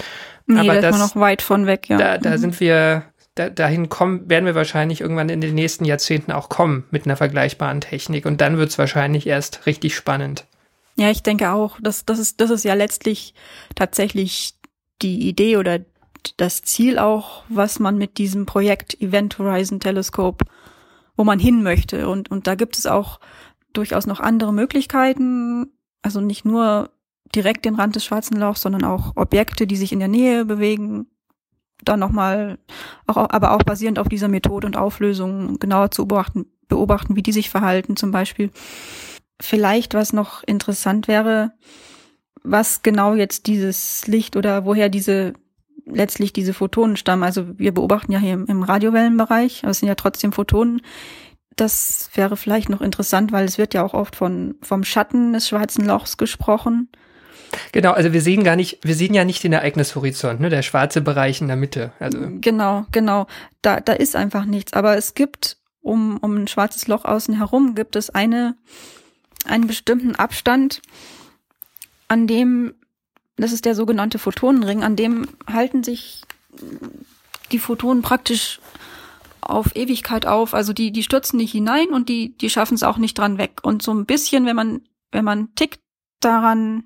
Nee, aber da ist man noch weit von weg, ja. Da, da mhm. sind wir, da, dahin kommen, werden wir wahrscheinlich irgendwann in den nächsten Jahrzehnten auch kommen mit einer vergleichbaren Technik. Und dann wird es wahrscheinlich erst richtig spannend. Ja, ich denke auch, dass das ist, das ist ja letztlich tatsächlich die Idee oder das Ziel auch, was man mit diesem Projekt Event Horizon Telescope, wo man hin möchte. Und, und da gibt es auch durchaus noch andere Möglichkeiten. Also nicht nur direkt den Rand des schwarzen Lochs, sondern auch Objekte, die sich in der Nähe bewegen. Dann nochmal, auch, aber auch basierend auf dieser Methode und Auflösung genauer zu beobachten, beobachten, wie die sich verhalten zum Beispiel. Vielleicht, was noch interessant wäre, was genau jetzt dieses Licht oder woher diese letztlich diese Photonen stammen. Also wir beobachten ja hier im, im Radiowellenbereich, aber es sind ja trotzdem Photonen. Das wäre vielleicht noch interessant, weil es wird ja auch oft von vom Schatten des schwarzen Lochs gesprochen. Genau, also wir sehen gar nicht, wir sehen ja nicht den Ereignishorizont, ne, der schwarze Bereich in der Mitte. Also genau, genau, da da ist einfach nichts. Aber es gibt um um ein schwarzes Loch außen herum gibt es eine einen bestimmten Abstand, an dem, das ist der sogenannte Photonenring, an dem halten sich die Photonen praktisch auf Ewigkeit auf. Also die, die stürzen nicht hinein und die, die schaffen es auch nicht dran weg. Und so ein bisschen, wenn man, wenn man tickt daran,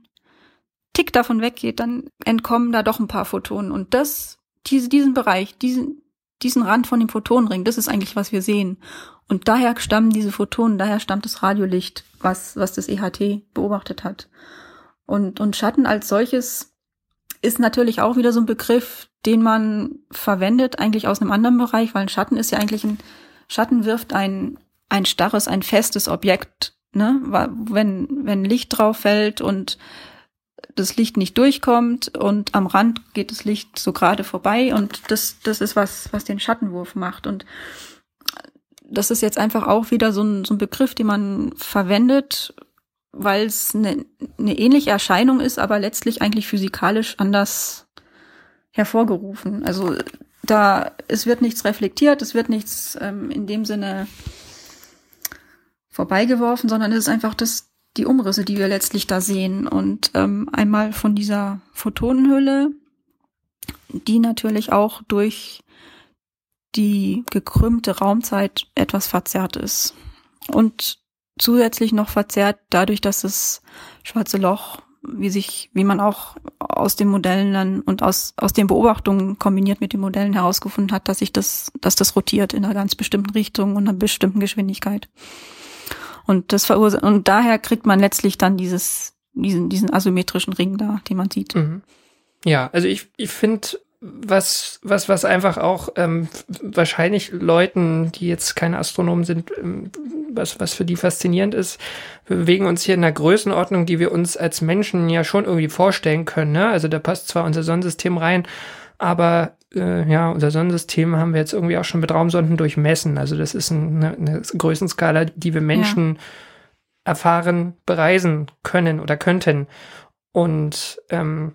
tick davon weggeht, dann entkommen da doch ein paar Photonen. Und das, diese, diesen Bereich, diesen, diesen Rand von dem Photonenring, das ist eigentlich, was wir sehen. Und daher stammen diese Photonen, daher stammt das Radiolicht, was, was das EHT beobachtet hat. Und, und Schatten als solches ist natürlich auch wieder so ein Begriff, den man verwendet, eigentlich aus einem anderen Bereich, weil ein Schatten ist ja eigentlich ein, Schatten wirft ein, ein starres, ein festes Objekt, ne? Wenn, wenn Licht drauf fällt und das Licht nicht durchkommt und am Rand geht das Licht so gerade vorbei und das, das ist was, was den Schattenwurf macht und das ist jetzt einfach auch wieder so ein, so ein Begriff, den man verwendet, weil es eine, eine ähnliche Erscheinung ist, aber letztlich eigentlich physikalisch anders hervorgerufen. Also da, es wird nichts reflektiert, es wird nichts ähm, in dem Sinne vorbeigeworfen, sondern es ist einfach das, die Umrisse, die wir letztlich da sehen. Und ähm, einmal von dieser Photonenhülle, die natürlich auch durch die gekrümmte Raumzeit etwas verzerrt ist. Und zusätzlich noch verzerrt dadurch, dass das schwarze Loch wie sich, wie man auch aus den Modellen dann und aus, aus den Beobachtungen kombiniert mit den Modellen herausgefunden hat, dass sich das, dass das rotiert in einer ganz bestimmten Richtung und einer bestimmten Geschwindigkeit. Und das verursacht, und daher kriegt man letztlich dann dieses, diesen, diesen asymmetrischen Ring da, den man sieht. Mhm. Ja, also ich, ich finde, was, was, was einfach auch ähm, wahrscheinlich Leuten, die jetzt keine Astronomen sind, ähm, was, was für die faszinierend ist, wir bewegen uns hier in einer Größenordnung, die wir uns als Menschen ja schon irgendwie vorstellen können. Ne? Also da passt zwar unser Sonnensystem rein, aber äh, ja, unser Sonnensystem haben wir jetzt irgendwie auch schon mit Raumsonden durchmessen. Also das ist eine, eine Größenskala, die wir Menschen ja. erfahren, bereisen können oder könnten. Und ähm,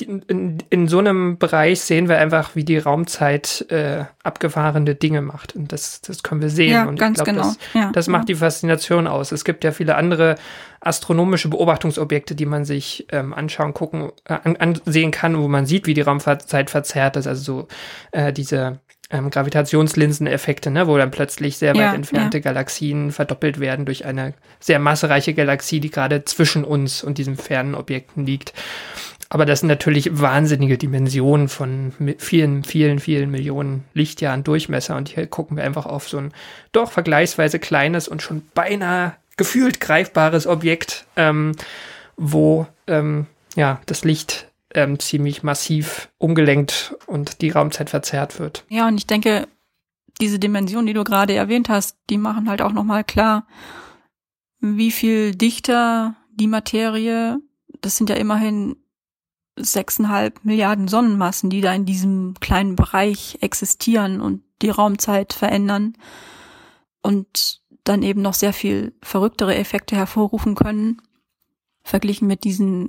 in, in so einem Bereich sehen wir einfach, wie die Raumzeit äh, abgefahrene Dinge macht. Und das, das können wir sehen. Ja, und ganz glaub, genau. Das, ja, das macht ja. die Faszination aus. Es gibt ja viele andere astronomische Beobachtungsobjekte, die man sich ähm, anschauen, gucken, äh, an, ansehen kann, wo man sieht, wie die Raumzeit verzerrt ist. Also so äh, diese ähm, Gravitationslinseneffekte, ne, wo dann plötzlich sehr weit Ja, entfernte Galaxien verdoppelt werden durch eine sehr massereiche Galaxie, die gerade zwischen uns und diesen fernen Objekten liegt. Aber das sind natürlich wahnsinnige Dimensionen von vielen, vielen, vielen Millionen Lichtjahren Durchmesser. Und hier gucken wir einfach auf so ein doch vergleichsweise kleines und schon beinahe gefühlt greifbares Objekt, ähm, wo ähm, ja das Licht ähm, ziemlich massiv umgelenkt und die Raumzeit verzerrt wird. Ja, und ich denke, diese Dimensionen, die du gerade erwähnt hast, die machen halt auch nochmal klar, wie viel dichter die Materie, das sind ja immerhin sechseinhalb Milliarden Sonnenmassen, die da in diesem kleinen Bereich existieren und die Raumzeit verändern und dann eben noch sehr viel verrücktere Effekte hervorrufen können, verglichen mit diesen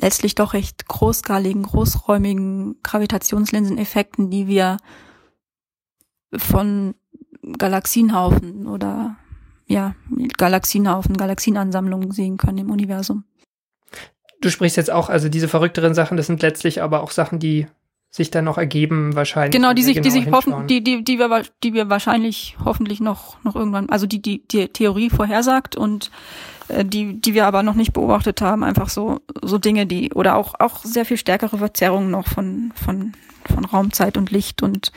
letztlich doch recht großskaligen, großräumigen Gravitationslinseneffekten, die wir von Galaxienhaufen oder ja, Galaxienhaufen, Galaxienansammlungen sehen können im Universum. Du sprichst jetzt auch, also diese verrückteren Sachen, das sind letztlich aber auch Sachen, die sich dann noch ergeben wahrscheinlich. Genau, die sich, die sich hoffen, die, die, die wir, die wir wahrscheinlich hoffentlich noch, noch irgendwann, also die, die, die Theorie vorhersagt und äh, die, die wir aber noch nicht beobachtet haben, einfach so, so Dinge, die, oder auch, auch sehr viel stärkere Verzerrungen noch von, von, von Raumzeit und Licht und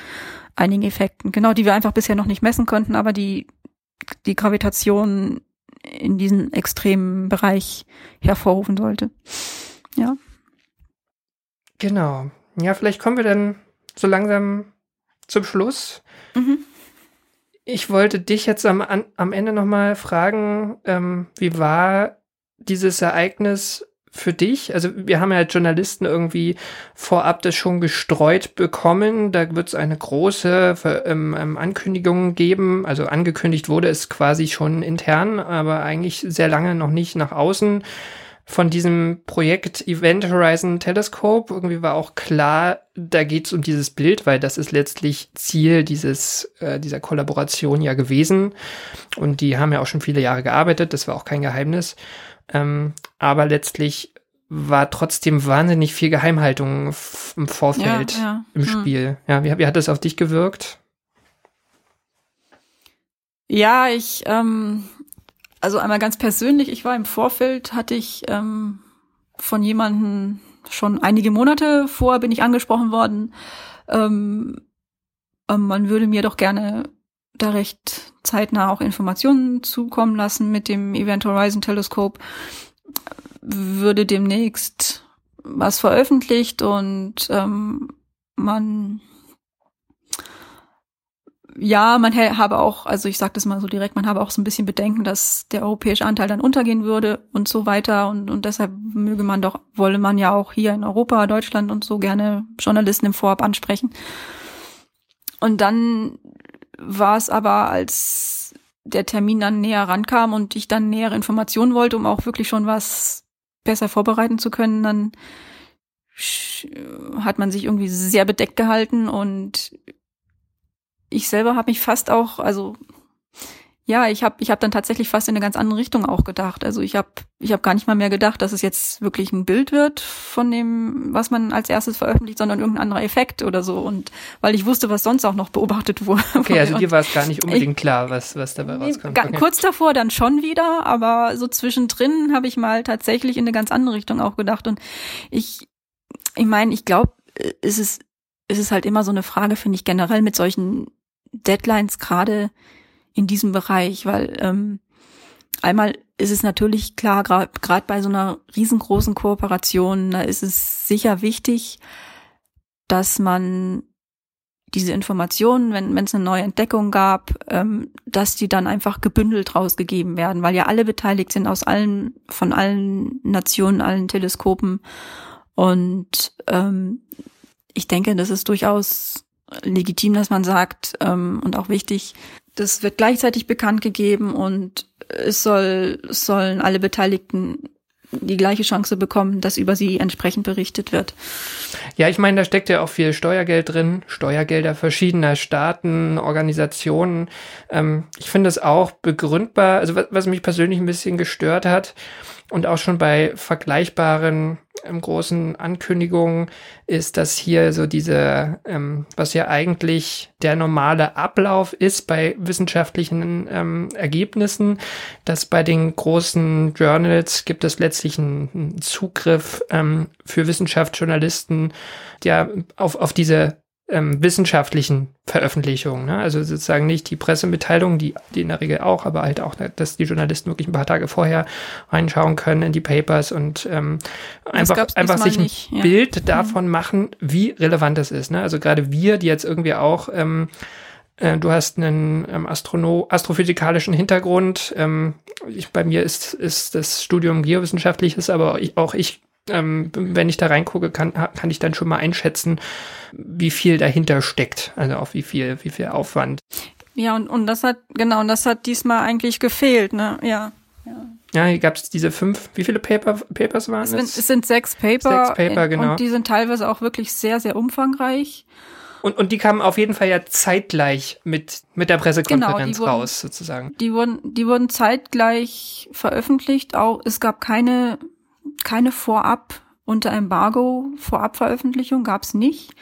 einigen Effekten, genau, die wir einfach bisher noch nicht messen konnten, aber die, die Gravitation in diesem extremen Bereich hervorrufen sollte. Ja. Genau. Ja, vielleicht kommen wir dann so langsam zum Schluss. Mhm. Ich wollte dich jetzt am, am Ende nochmal fragen, ähm, wie war dieses Ereignis für dich? Also wir haben ja als Journalisten irgendwie vorab das schon gestreut bekommen. Da wird es eine große ähm, ähm, Ankündigung geben. Also angekündigt wurde es quasi schon intern, aber eigentlich sehr lange noch nicht nach außen von diesem Projekt Event Horizon Telescope. Irgendwie war auch klar, da geht es um dieses Bild, weil das ist letztlich Ziel dieses, äh, dieser Kollaboration ja gewesen. Und die haben ja auch schon viele Jahre gearbeitet, das war auch kein Geheimnis. Ähm, aber letztlich war trotzdem wahnsinnig viel Geheimhaltung im Vorfeld Ja, ja. im Hm. Spiel. Ja, wie, wie hat das auf dich gewirkt? Ja, ich, ähm, also einmal ganz persönlich, ich war im Vorfeld, hatte ich ähm, von jemandem schon einige Monate vorher bin ich angesprochen worden, ähm, ähm, man würde mir doch gerne da recht zeitnah auch Informationen zukommen lassen mit dem Event Horizon Teleskop, würde demnächst was veröffentlicht und ähm, man ja, man habe auch, also ich sage das mal so direkt, man habe auch so ein bisschen Bedenken, dass der europäische Anteil dann untergehen würde und so weiter und, und deshalb möge man doch, wolle man ja auch hier in Europa, Deutschland und so gerne Journalisten im Vorab ansprechen. Und dann war es aber, als der Termin dann näher rankam und ich dann nähere Informationen wollte, um auch wirklich schon was besser vorbereiten zu können, dann sch- hat man sich irgendwie sehr bedeckt gehalten und ich selber habe mich fast auch, also ja, ich habe ich hab dann tatsächlich fast in eine ganz andere Richtung auch gedacht. Also ich habe ich hab gar nicht mal mehr gedacht, dass es jetzt wirklich ein Bild wird von dem, was man als erstes veröffentlicht, sondern irgendein anderer Effekt oder so. Und weil ich wusste, was sonst auch noch beobachtet wurde. Okay, also dir war es gar nicht unbedingt ich, klar, was, was dabei rauskommt. Okay. Kurz davor dann schon wieder, aber so zwischendrin habe ich mal tatsächlich in eine ganz andere Richtung auch gedacht. Und ich, ich meine, ich glaube, es ist, es ist halt immer so eine Frage, finde ich, generell mit solchen Deadlines gerade in diesem Bereich, weil ähm, einmal ist es natürlich klar, gerade bei so einer riesengroßen Kooperation, da ist es sicher wichtig, dass man diese Informationen, wenn es eine neue Entdeckung gab, ähm, dass die dann einfach gebündelt rausgegeben werden, weil ja alle beteiligt sind aus allen, von allen Nationen, allen Teleskopen. Und ähm, ich denke, das ist durchaus legitim, dass man sagt ähm, und auch wichtig, das wird gleichzeitig bekannt gegeben und es soll, es sollen alle Beteiligten die gleiche Chance bekommen, dass über sie entsprechend berichtet wird. Ja, ich meine, da steckt ja auch viel Steuergeld drin, Steuergelder verschiedener Staaten, Organisationen. Ähm, ich finde es auch begründbar, also was, was mich persönlich ein bisschen gestört hat, und auch schon bei vergleichbaren ähm, großen Ankündigungen ist, dass hier so diese, ähm, was ja eigentlich der normale Ablauf ist bei wissenschaftlichen ähm, Ergebnissen, dass bei den großen Journals gibt es letztlich einen, einen Zugriff ähm, für Wissenschaftsjournalisten, ja, auf, auf diese ähm, wissenschaftlichen Veröffentlichungen. Ne? Also sozusagen nicht die Pressemitteilungen, die, die in der Regel auch, aber halt auch, dass die Journalisten wirklich ein paar Tage vorher reinschauen können in die Papers und ähm, einfach, einfach sich ein ja. Bild mhm. davon machen, wie relevant das ist. Ne? Also gerade wir, die jetzt irgendwie auch ähm, äh, Du hast einen ähm, Astrono astrophysikalischen Hintergrund. Ähm, ich, bei mir ist, ist das Studium geowissenschaftliches, aber ich, auch ich ähm, wenn ich da reingucke, kann, kann ich dann schon mal einschätzen, wie viel dahinter steckt, also auf wie viel, wie viel Aufwand. Ja, und, und das hat, genau, und das hat diesmal eigentlich gefehlt, ne, ja. Ja. Ja, hier gab es diese fünf, wie viele Paper, Papers waren es? Sind, es sind sechs Paper. Sechs Paper, genau. Und die sind teilweise auch wirklich sehr, sehr umfangreich. Und, und die kamen auf jeden Fall ja zeitgleich mit, mit der Pressekonferenz genau, raus, wurden, sozusagen. Die wurden, die wurden zeitgleich veröffentlicht. Auch, es gab keine keine Vorab unter Embargo Vorabveröffentlichung gab es nicht.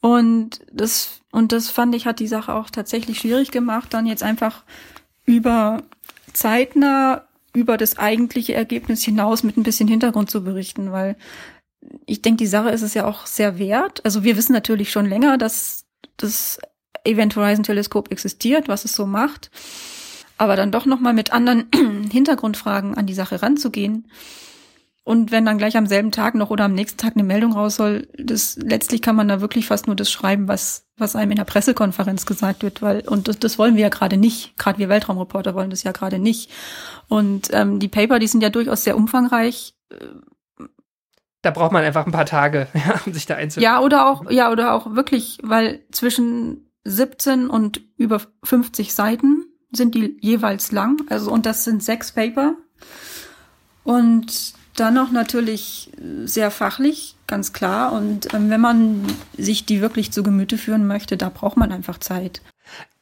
Und das, und das fand ich, hat die Sache auch tatsächlich schwierig gemacht, dann jetzt einfach über zeitnah über das eigentliche Ergebnis hinaus mit ein bisschen Hintergrund zu berichten, weil ich denke, die Sache ist es ja auch sehr wert. Also wir wissen natürlich schon länger, dass das Event Horizon Teleskop existiert, was es so macht. Aber dann doch nochmal mit anderen Hintergrundfragen an die Sache ranzugehen, und wenn dann gleich am selben Tag noch oder am nächsten Tag eine Meldung raus soll, das letztlich kann man da wirklich fast nur das schreiben, was was einem in der Pressekonferenz gesagt wird, weil und das, das wollen wir ja gerade nicht. Gerade wir Weltraumreporter wollen das ja gerade nicht. Und ähm, die Paper, die sind ja durchaus sehr umfangreich. Da braucht man einfach ein paar Tage, ja, um sich da einzuschalten. Ja, oder auch ja oder auch wirklich, weil zwischen 17 und über 50 Seiten sind die jeweils lang. Also und das sind sechs Paper. Und dann noch natürlich sehr fachlich, ganz klar. Und ähm, wenn man sich die wirklich zu Gemüte führen möchte, da braucht man einfach Zeit.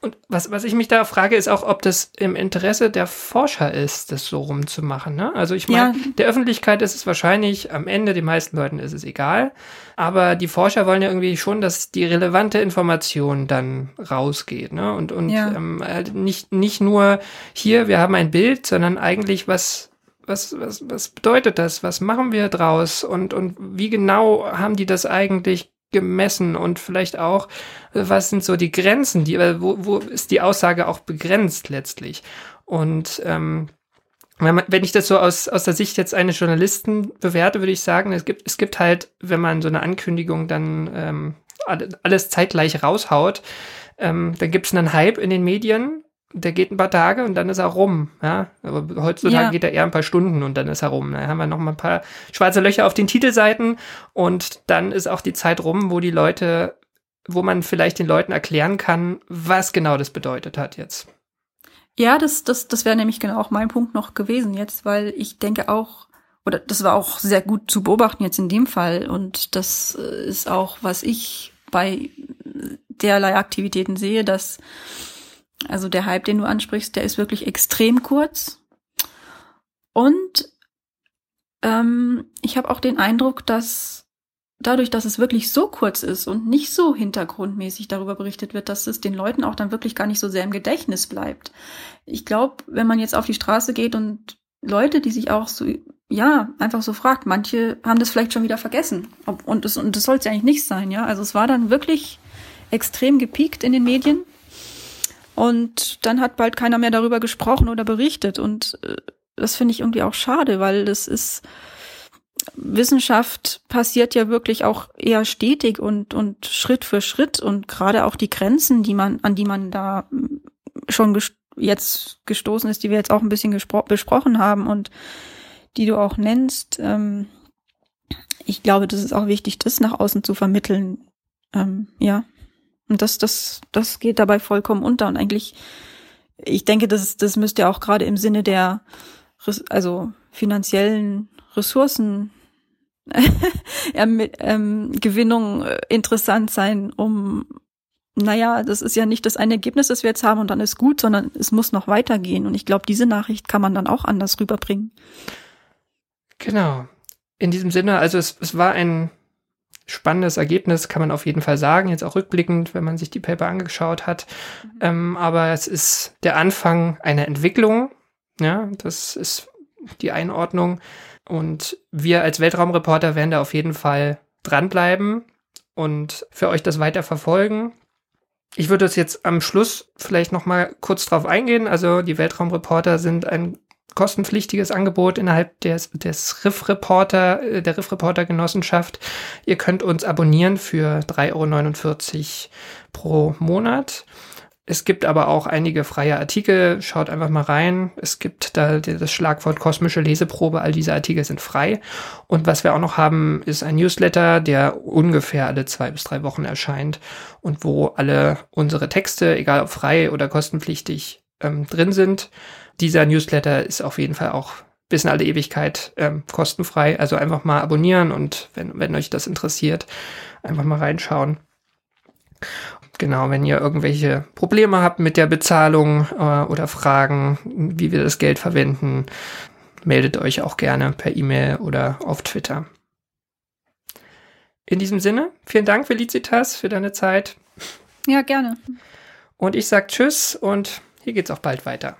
Und was, was ich mich da frage, ist auch, ob das im Interesse der Forscher ist, das so rumzumachen. Ne? Also ich meine, ja. der Öffentlichkeit ist es wahrscheinlich, am Ende den meisten Leuten ist es egal. Aber die Forscher wollen ja irgendwie schon, dass die relevante Information dann rausgeht. Ne? Und, und ja. ähm, halt nicht, nicht nur hier, wir haben ein Bild, sondern eigentlich, was, was, was, was bedeutet das? Was machen wir draus? Und, und wie genau haben die das eigentlich gemessen? Und vielleicht auch, was sind so die Grenzen? Die, wo, wo ist die Aussage auch begrenzt letztlich? Und ähm, wenn, man, wenn ich das so aus, aus der Sicht jetzt eines Journalisten bewerte, würde ich sagen, es gibt, es gibt halt, wenn man so eine Ankündigung dann ähm, alles zeitgleich raushaut, ähm, dann gibt es einen Hype in den Medien der geht ein paar Tage und dann ist er rum. Ja? Aber heutzutage ja. geht er eher ein paar Stunden und dann ist er rum. Da haben wir noch mal ein paar schwarze Löcher auf den Titelseiten und dann ist auch die Zeit rum, wo die Leute, wo man vielleicht den Leuten erklären kann, was genau das bedeutet hat jetzt. Ja, das, das, das wäre nämlich genau auch mein Punkt noch gewesen jetzt, weil ich denke auch, oder das war auch sehr gut zu beobachten jetzt in dem Fall und das äh, ist auch, was ich bei derlei Aktivitäten sehe, dass Also der Hype, den du ansprichst, der ist wirklich extrem kurz. Und ähm, ich habe auch den Eindruck, dass dadurch, dass es wirklich so kurz ist und nicht so hintergrundmäßig darüber berichtet wird, dass es den Leuten auch dann wirklich gar nicht so sehr im Gedächtnis bleibt. Ich glaube, wenn man jetzt auf die Straße geht und Leute, die sich auch so, ja, einfach so fragt, manche haben das vielleicht schon wieder vergessen. Und das, und das soll es ja eigentlich nicht sein, ja. Also es war dann wirklich extrem gepiekt in den Medien. Und dann hat bald keiner mehr darüber gesprochen oder berichtet. Und äh, das finde ich irgendwie auch schade, weil das ist, Wissenschaft passiert ja wirklich auch eher stetig und, und Schritt für Schritt und gerade auch die Grenzen, die man, an die man da hm, schon gest jetzt gestoßen ist, die wir jetzt auch ein bisschen besprochen haben und die du auch nennst. Ähm, ich glaube, das ist auch wichtig, das nach außen zu vermitteln. Ähm, ja. Und das, das, das geht dabei vollkommen unter. Und eigentlich, ich denke, das, das müsste auch gerade im Sinne der, also finanziellen Ressourcen ähm, Gewinnung äh, interessant sein, um, naja, das ist ja nicht das eine Ergebnis, das wir jetzt haben und dann ist gut, sondern es muss noch weitergehen. Und ich glaube, diese Nachricht kann man dann auch anders rüberbringen. Genau. In diesem Sinne, also es, es war ein spannendes Ergebnis, kann man auf jeden Fall sagen, jetzt auch rückblickend, wenn man sich die Paper angeschaut hat. Mhm. Ähm, aber es ist der Anfang einer Entwicklung. Ja, das ist die Einordnung. Und wir als Weltraumreporter werden da auf jeden Fall dranbleiben und für euch das weiter verfolgen. Ich würde es jetzt am Schluss vielleicht noch mal kurz drauf eingehen. Also die Weltraumreporter sind ein kostenpflichtiges Angebot innerhalb des, des Riff Reporter, äh, der Riff Reporter Genossenschaft. Ihr könnt uns abonnieren für 3,49 Euro pro Monat. Es gibt aber auch einige freie Artikel. Schaut einfach mal rein. Es gibt da das Schlagwort kosmische Leseprobe. All diese Artikel sind frei. Und was wir auch noch haben, ist ein Newsletter, der ungefähr alle zwei bis drei Wochen erscheint und wo alle unsere Texte, egal ob frei oder kostenpflichtig, ähm, drin sind. Dieser Newsletter ist auf jeden Fall auch bis in alle Ewigkeit ähm, kostenfrei. Also einfach mal abonnieren und wenn, wenn euch das interessiert, einfach mal reinschauen. Genau, wenn ihr irgendwelche Probleme habt mit der Bezahlung äh, oder Fragen, wie wir das Geld verwenden, meldet euch auch gerne per E-Mail oder auf Twitter. In diesem Sinne, vielen Dank, Felicitas, für deine Zeit. Ja, gerne. Und ich sag Tschüss und hier geht's auch bald weiter.